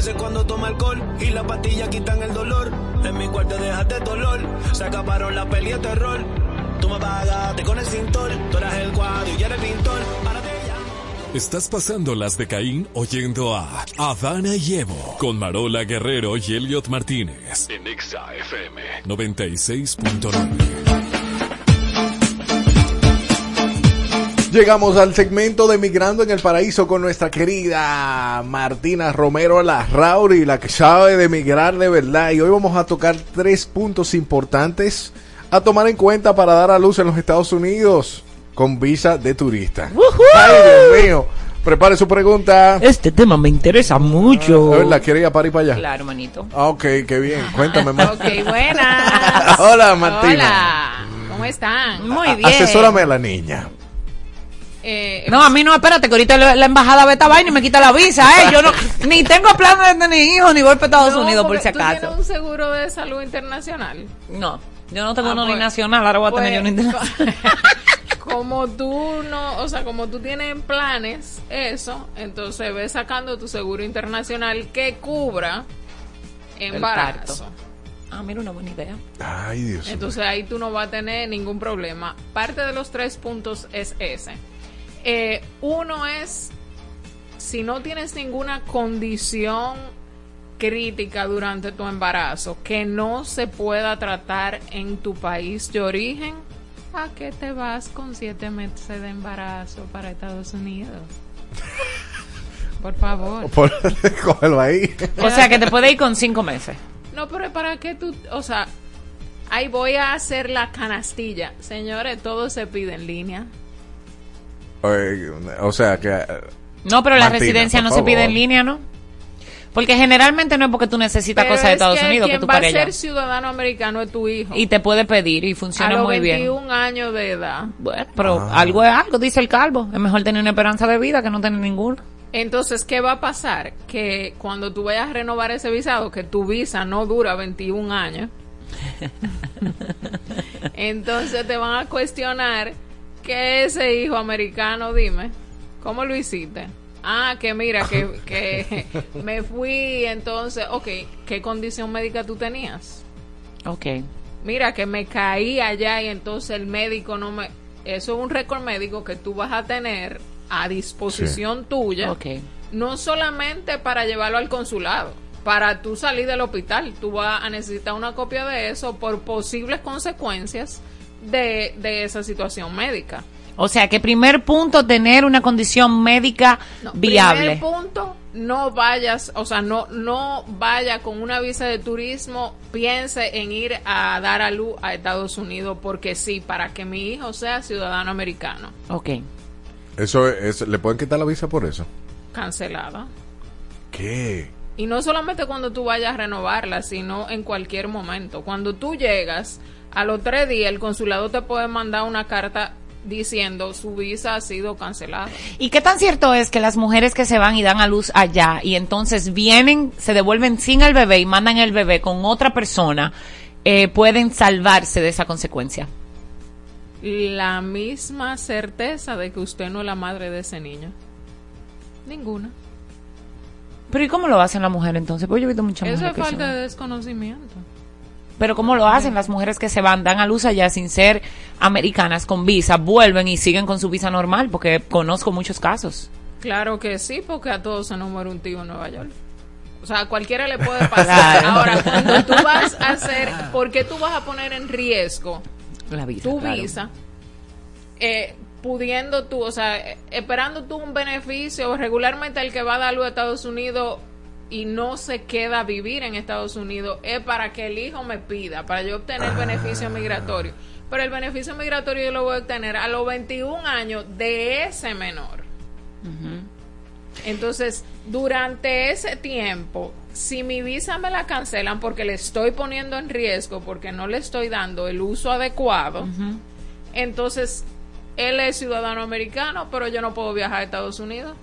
Pienses cuando toma alcohol y las pastillas quitan el dolor. En mi cuarto dejaste dolor. Se acabaron la peli de terror. Tú me pagaste con el cintor. Tú eras el cuadro y yo era el pintor. Ahora te Estás pasando las de Caín oyendo a Adana y Evo con Marola Guerrero y Elliot Martínez En Exa FM. 96.9. Llegamos al segmento de Migrando en el Paraíso con nuestra querida Martina Romero Larrauri, la que sabe de migrar de verdad. Y hoy vamos a tocar tres puntos importantes a tomar en cuenta para dar a luz en los Estados Unidos con visa de turista. ¡Ay, Dios mío! Prepare su pregunta. Este tema me interesa mucho. A ver, ¿la quiere ir a París para allá? Claro, manito. Ah, ok, qué bien. Cuéntame más. Ok, buenas. Hola, Martina. Hola, ¿cómo están? Muy bien. Asesórame a la niña. Eh, No, a mí no, espérate, que ahorita la embajada ve esta vaina y me quita la visa, ¿eh? Yo no, ni tengo planes de tener hijos, ni voy para Estados no, Unidos, por si ¿Tú acaso. tienes un seguro de salud internacional? No, yo no tengo Ah, uno ni pues- nacional, ahora voy a tener yo uno pues, internacional. Como tú no, o sea, como tú tienes en planes eso, entonces ves sacando tu seguro internacional que cubra embarazo. Ah, mira, una buena idea. Ay, Dios mío. Entonces ahí tú no vas a tener ningún problema. Parte de los tres puntos es ese. Eh, uno es, si no tienes ninguna condición crítica durante tu embarazo que no se pueda tratar en tu país de origen, ¿a qué te vas con siete meses de embarazo para Estados Unidos? Por favor. Por, cógelo ahí. O sea, que te puede ir con cinco meses. No, pero ¿para qué tú? O sea, ahí voy a hacer la canastilla. Señores, todo se pide en línea. O sea, que... No, pero la residencia no se pide en línea, ¿no? Porque generalmente no es porque tú necesitas Pero cosas de es Estados que Unidos que quien tú va a para ser ciudadano americano es tu hijo. Y te puede pedir y a funciona los muy bien. 21 años de edad. Bueno, pero Ah. algo es algo, dice el calvo. Es mejor tener una esperanza de vida que no tener ninguna. Entonces, ¿qué va a pasar? Que cuando tú vayas a renovar ese visado, que tu visa no dura 21 años, entonces te van a cuestionar que ese hijo americano, dime, ¿cómo lo hiciste? Ah, que mira, que, que me fui, entonces, ok, ¿qué condición médica tú tenías? Ok. Mira, que me caí allá y entonces el médico no me... Eso es un récord médico que tú vas a tener a disposición tuya. Ok. No solamente para llevarlo al consulado, para tú salir del hospital. Tú vas a necesitar una copia de eso por posibles consecuencias de, de esa situación médica. O sea, que primer punto, tener una condición médica viable. Primer punto, no vayas, o sea, no, no vaya con una visa de turismo, piense en ir a dar a luz a Estados Unidos porque sí, para que mi hijo sea ciudadano americano. Ok. Eso es, ¿Le pueden quitar la visa por eso? Cancelada. ¿Qué? Y no solamente cuando tú vayas a renovarla, sino en cualquier momento. Cuando tú llegas, a los tres días el consulado te puede mandar una carta diciendo su visa ha sido cancelada. ¿Y qué tan cierto es que las mujeres que se van y dan a luz allá y entonces vienen, se devuelven sin el bebé y mandan el bebé con otra persona, eh, pueden salvarse de esa consecuencia? La misma certeza de que usted no es la madre de ese niño. Ninguna. Pero ¿y cómo lo hacen las mujeres entonces? Pues yo he visto muchas Eso mujeres es falta de desconocimiento. Pero ¿cómo lo hacen las mujeres que se van, dan a luz allá sin ser americanas con visa, vuelven y siguen con su visa normal? Porque conozco muchos casos. Claro que sí, porque a todos se nos muere un tío en Nueva York. O sea, a cualquiera le puede pasar. Claro. Ahora, cuando tú vas a hacer, ¿por qué tú vas a poner en riesgo La visa. tu claro. visa? Eh, pudiendo tú, o sea, eh, esperando tú un beneficio, regularmente el que va a dar luz a Estados Unidos y no se queda a vivir en Estados Unidos es para que el hijo me pida, para yo obtener beneficio migratorio. Pero el beneficio migratorio yo lo voy a obtener a los 21 años de ese menor. Entonces, durante ese tiempo, si mi visa me la cancelan porque le estoy poniendo en riesgo, porque no le estoy dando el uso adecuado, entonces él es ciudadano americano, pero yo no puedo viajar a Estados Unidos.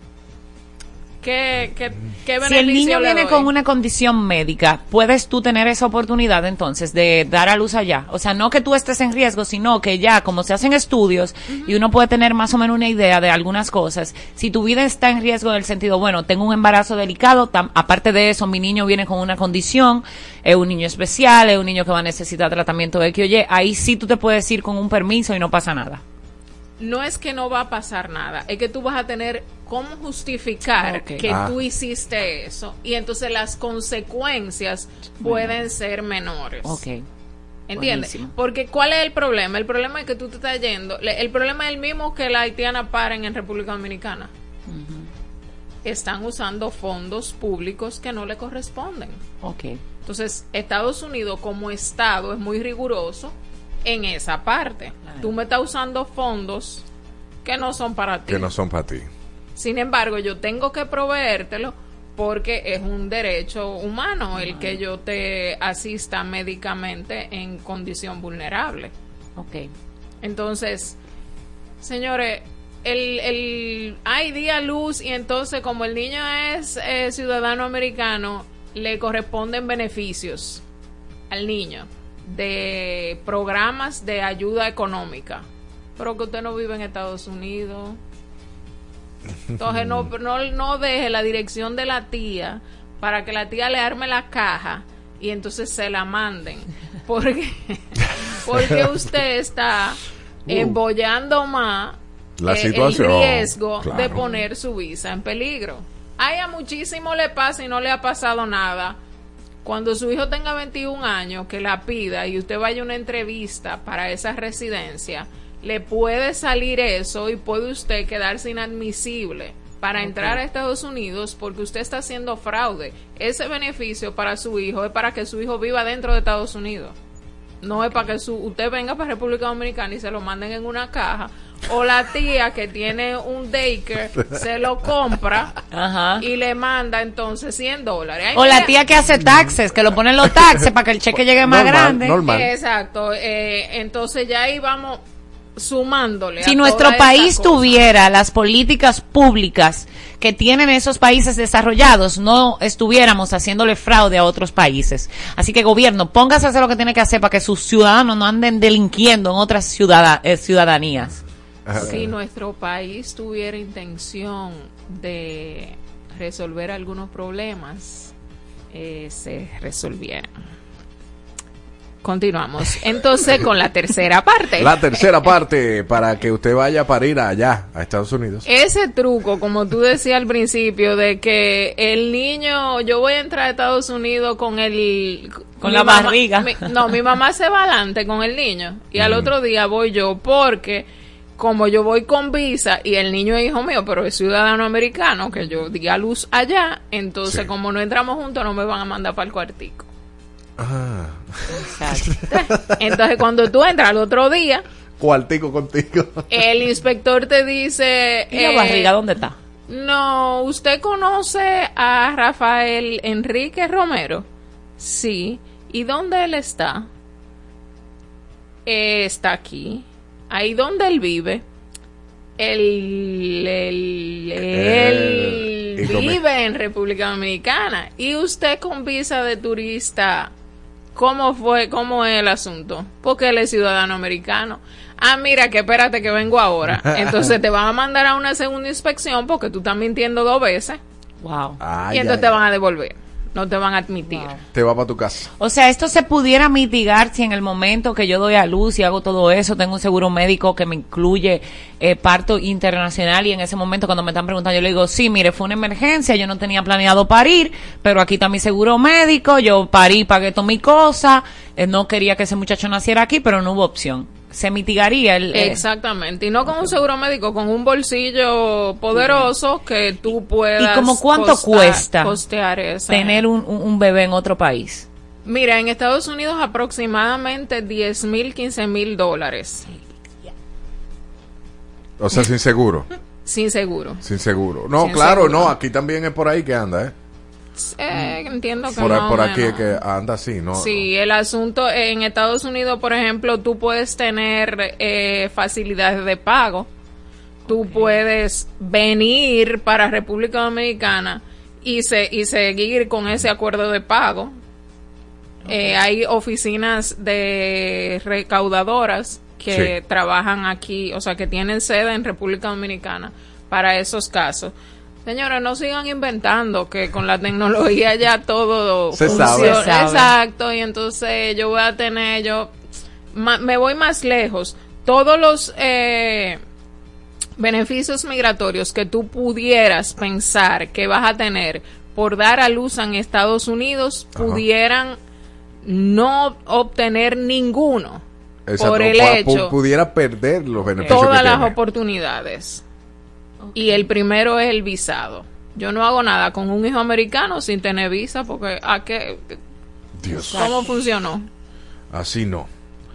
¿Qué, qué, qué Si el niño viene con una condición médica, ¿puedes tú tener esa oportunidad entonces de dar a luz allá? O sea, no que tú estés en riesgo, sino que ya, como se hacen estudios y uno puede tener más o menos una idea de algunas cosas, si tu vida está en riesgo en el sentido, bueno, tengo un embarazo delicado, tam- aparte de eso, mi niño viene con una condición, es un niño especial, es un niño que va a necesitar tratamiento de que oye, ahí sí tú te puedes ir con un permiso y no pasa nada. No es que no va a pasar nada, es que tú vas a tener cómo justificar que Ah. tú hiciste eso y entonces las consecuencias pueden ser menores. Ok. ¿Entiendes? Buenísimo. Porque ¿cuál es el problema? El problema es que tú te estás yendo. El problema es el mismo que la haitiana paren en República Dominicana. Están usando fondos públicos que no le corresponden. Ok. Entonces, Estados Unidos como Estado es muy riguroso en esa parte. Tú me estás usando fondos que no son para ti. Que no son para ti. Sin embargo, yo tengo que proveértelo porque es un derecho humano el que yo te asista médicamente en condición vulnerable. Ok. Entonces, señores, el, el, hay día luz y entonces como el niño es eh, ciudadano americano, le corresponden beneficios al niño de programas de ayuda económica. Pero que usted no vive en Estados Unidos. Entonces no, no, no deje la dirección de la tía para que la tía le arme la caja y entonces se la manden. Porque, porque usted está embollando más La eh, situación, el riesgo claro. de poner su visa en peligro. Ay, a muchísimo le pasa y no le ha pasado nada. Cuando su hijo tenga 21 años, que la pida y usted vaya a una entrevista para esa residencia, le puede salir eso y puede usted quedarse inadmisible para entrar a Estados Unidos porque usted está haciendo fraude. Ese beneficio para su hijo es para que su hijo viva dentro de Estados Unidos. No es para que su, usted venga para República Dominicana y se lo manden en una caja. O la tía que tiene un daycare se lo compra y le manda entonces 100 dólares. Ay, O la tía que hace taxes, que lo ponen los taxes para que el cheque llegue más grande. Exacto. eh, entonces ya ahí vamos sumándole. Si a nuestro país tuviera las políticas públicas que tienen esos países desarrollados, no estuviéramos haciéndole fraude a otros países. Así que gobierno, póngase a hacer lo que tiene que hacer para que sus ciudadanos no anden delinquiendo en otras ciudada- eh, ciudadanías. Si nuestro país tuviera intención de resolver algunos problemas, eh, se resolvieran. Continuamos. Entonces, con la tercera parte. La tercera parte para que usted vaya para ir allá, a Estados Unidos. Ese truco, como tú decías al principio, de que el niño, yo voy a entrar a Estados Unidos con el... Con la mamá- barriga. mi- no, mi mamá se va adelante con el niño y al otro día voy yo porque como yo voy con visa y el niño es hijo mío, pero es ciudadano americano, que yo di a luz allá, entonces como no entramos juntos no me van a mandar para el cuartico. Ah. Entonces cuando tú entras al otro día, Cuartico contigo. el inspector te dice... ¿Y la eh, barriga dónde está? No, ¿usted conoce a Rafael Enrique Romero? Sí. ¿Y dónde él está? Eh, está aquí. Ahí donde él vive, él, él, él vive en República Dominicana y usted con visa de turista, ¿cómo fue, cómo es el asunto? Porque él es ciudadano americano. Ah, mira, que espérate que vengo ahora. Entonces te van a mandar a una segunda inspección porque tú estás mintiendo dos veces Wow. Ay, y entonces te van a devolver. No te van a admitir. Te va para tu casa. O sea, esto se pudiera mitigar si en el momento que yo doy a luz y hago todo eso, tengo un seguro médico que me incluye eh, parto internacional y en ese momento cuando me están preguntando yo le digo, sí, mire, fue una emergencia, yo no tenía planeado parir, pero aquí está mi seguro médico, yo parí, pagué toda mi cosa, eh, no quería que ese muchacho naciera aquí, pero no hubo opción. Se mitigaría el... eh, Exactamente. Y no con un seguro médico, con un bolsillo poderoso que tú puedas. ¿Y como cuánto cuesta costear esa. tener un, un- un bebé en otro país? Mira, en Estados Unidos aproximadamente 10 mil, 15 mil dólares. O sea, sin seguro. Sin seguro. Sin seguro. No, Sin claro, seguro. no. Aquí también es por ahí que anda, ¿eh? Eh, entiendo que Por, más o por aquí que anda así, ¿no? Sí, el asunto en Estados Unidos, por ejemplo, tú puedes tener eh, facilidades de pago. Tú puedes venir para República Dominicana y, se, y seguir con ese acuerdo de pago. Eh, hay oficinas de recaudadoras que Sí. trabajan aquí, o sea, que tienen sede en República Dominicana para esos casos. Señores, no sigan inventando que con la tecnología ya todo Se funciona. sabe. Exacto, y entonces yo voy a tener, yo ma- me voy más lejos. Todos los eh, beneficios migratorios que tú pudieras pensar que vas a tener por dar a luz en Estados Unidos Ajá. pudieran no obtener ninguno Exacto. por el hecho pudiera perder los beneficios todas que las tiene. oportunidades. Y el primero es el visado. Yo no hago nada con un hijo americano sin tener visa porque ¿a qué? Dios. ¿Cómo funcionó? Así no.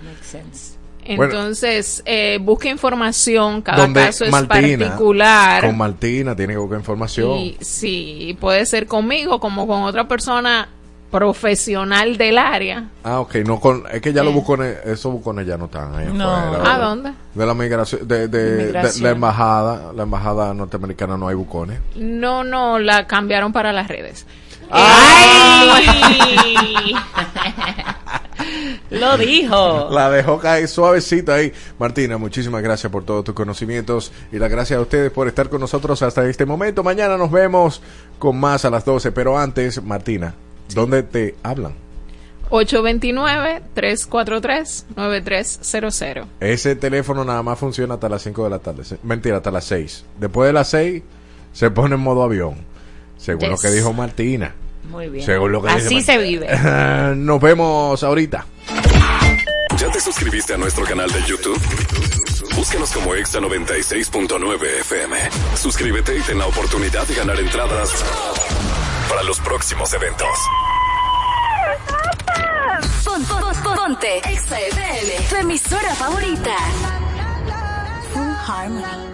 Makes sense. Bueno. Entonces, eh, busca información, cada Donde caso es Martina, particular. Con Martina tiene que buscar información. Y sí, puede ser conmigo como con otra persona profesional del área. Ah, ok. No con, es que ya los bucones, esos bucones ya no están ahí No. afuera, ¿A dónde? De la migración, de, de- de la embajada, la embajada norteamericana no hay bucones. No, no, la cambiaron para las redes. ¡Ay! Lo dijo. La dejó caer suavecita ahí. Martina, muchísimas gracias por todos tus conocimientos y las gracias a ustedes por estar con nosotros hasta este momento. Mañana nos vemos con más a las 12, pero antes, Martina, ¿dónde te hablan? 829-343-9300. Ese teléfono nada más funciona hasta las 5 de la tarde. Mentira, hasta las 6. Después de las 6 se pone en modo avión. Según lo que dijo Martina. Muy bien. Según lo que Así dice se vive. Nos vemos ahorita. ¿Ya te suscribiste a nuestro canal de YouTube? Búscanos como Exa 96.9 FM. Suscríbete y ten la oportunidad de ganar entradas para los próximos eventos. Pon- pon- pon- ponte Exa FM, tu emisora favorita. Full Harmony.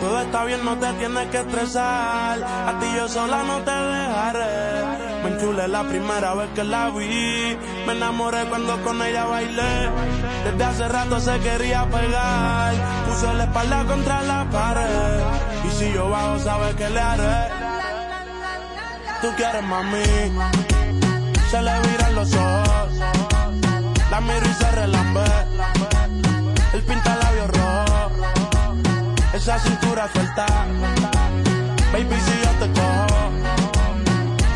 Todo está bien, no te tienes que estresar. A ti yo sola no te dejaré. Me la primera vez que la vi. Me enamoré cuando con ella bailé. Desde hace rato se quería pegar. Puso la espalda contra la pared. Y si yo bajo, sabes que le haré. Tú quieres mami. Se le viran los ojos. La miro y se relambe. El pinta labios rojo. Esa cintura suelta. Baby, si yo te cojo,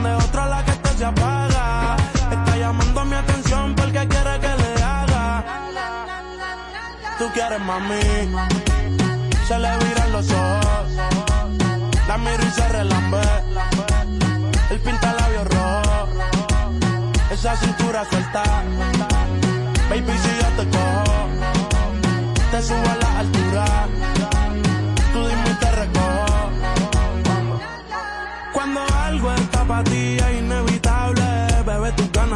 Prende otra la que este se apaga. Está llamando mi atención porque quiere que le haga. Tú quieres mami. Se le viran los ojos. La miro y se relambe. El pinta labios rojo. esa cintura suelta. Baby, si yo te cojo, te subo a la altura.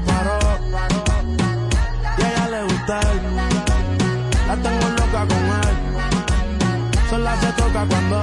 Paro. Y a ella le gusta. La tengo loca con él. Sola se toca cuando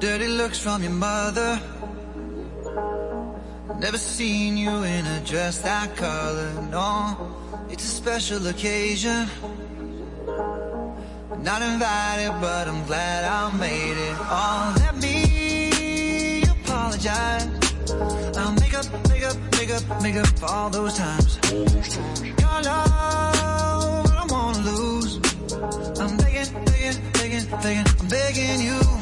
Dirty looks from your mother. Never seen you in a dress that color. No, it's a special occasion. Not invited, but I'm glad I made it. Oh, let me apologize. I'll make up, make up, make up, make up all those times. Your love, I don't wanna lose. I'm begging, begging, begging, begging, I'm begging you.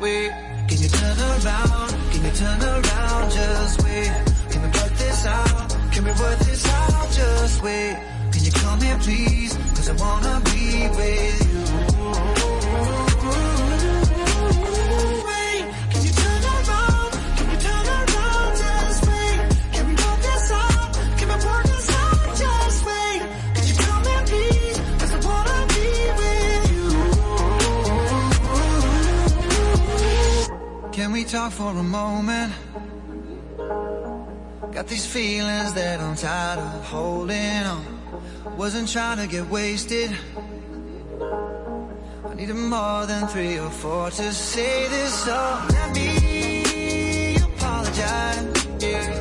Wait, can you turn around? Can you turn around? Just wait. Can we work this out? Can we work this out? Just wait. Can you come here, please? Cause I wanna be with you. Talk for a moment? Got these feelings that I'm tired of holding on. Wasn't trying to get wasted. I needed more than three or four to say this, so let me apologize.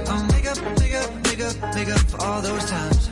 I'll make up, make up, make up, make up for all those times.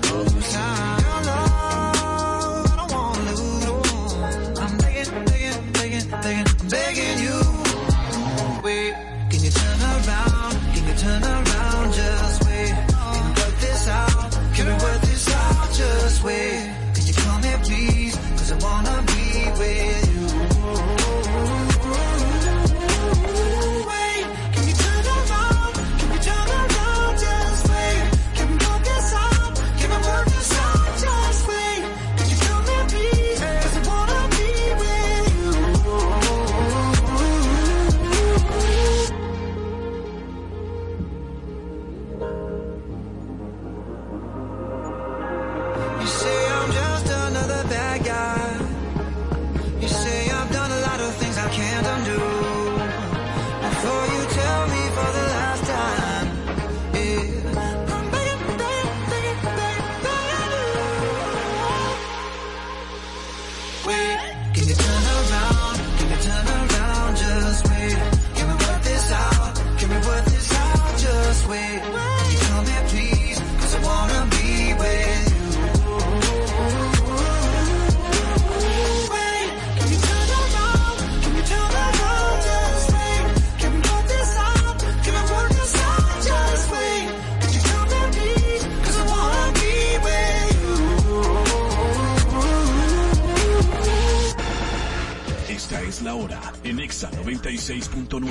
96.9.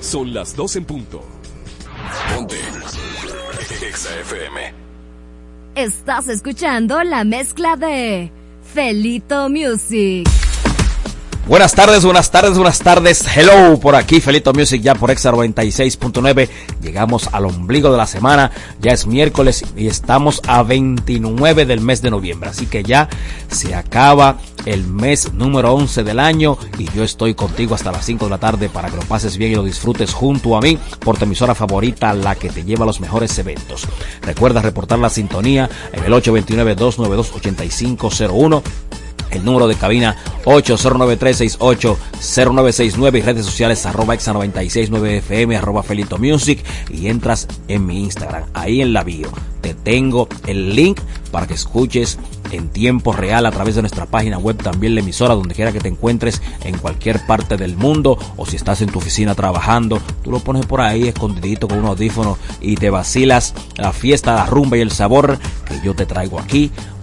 Son las 2 en punto. Ponte. Exa FM. Estás escuchando la mezcla de Felito Music. Buenas tardes, buenas tardes, buenas tardes. Hello, por aquí Felito Music ya por Exa 96.9. Llegamos al ombligo de la semana. Ya es miércoles y estamos a 29 del mes de noviembre. Así que ya se acaba el mes número 11 del año y yo estoy contigo hasta las 5 de la tarde para que lo pases bien y lo disfrutes junto a mí por tu emisora favorita, la que te lleva a los mejores eventos. Recuerda reportar la sintonía en el 829-292-8501 el número de cabina 809-368-0969 y redes sociales arroba exa969fm arroba felito music y entras en mi Instagram. Ahí en la bio te tengo el link para que escuches en tiempo real a través de nuestra página web, también la emisora, donde quiera que te encuentres en cualquier parte del mundo o si estás en tu oficina trabajando, tú lo pones por ahí escondidito con un audífono y te vacilas la fiesta, la rumba y el sabor que yo te traigo aquí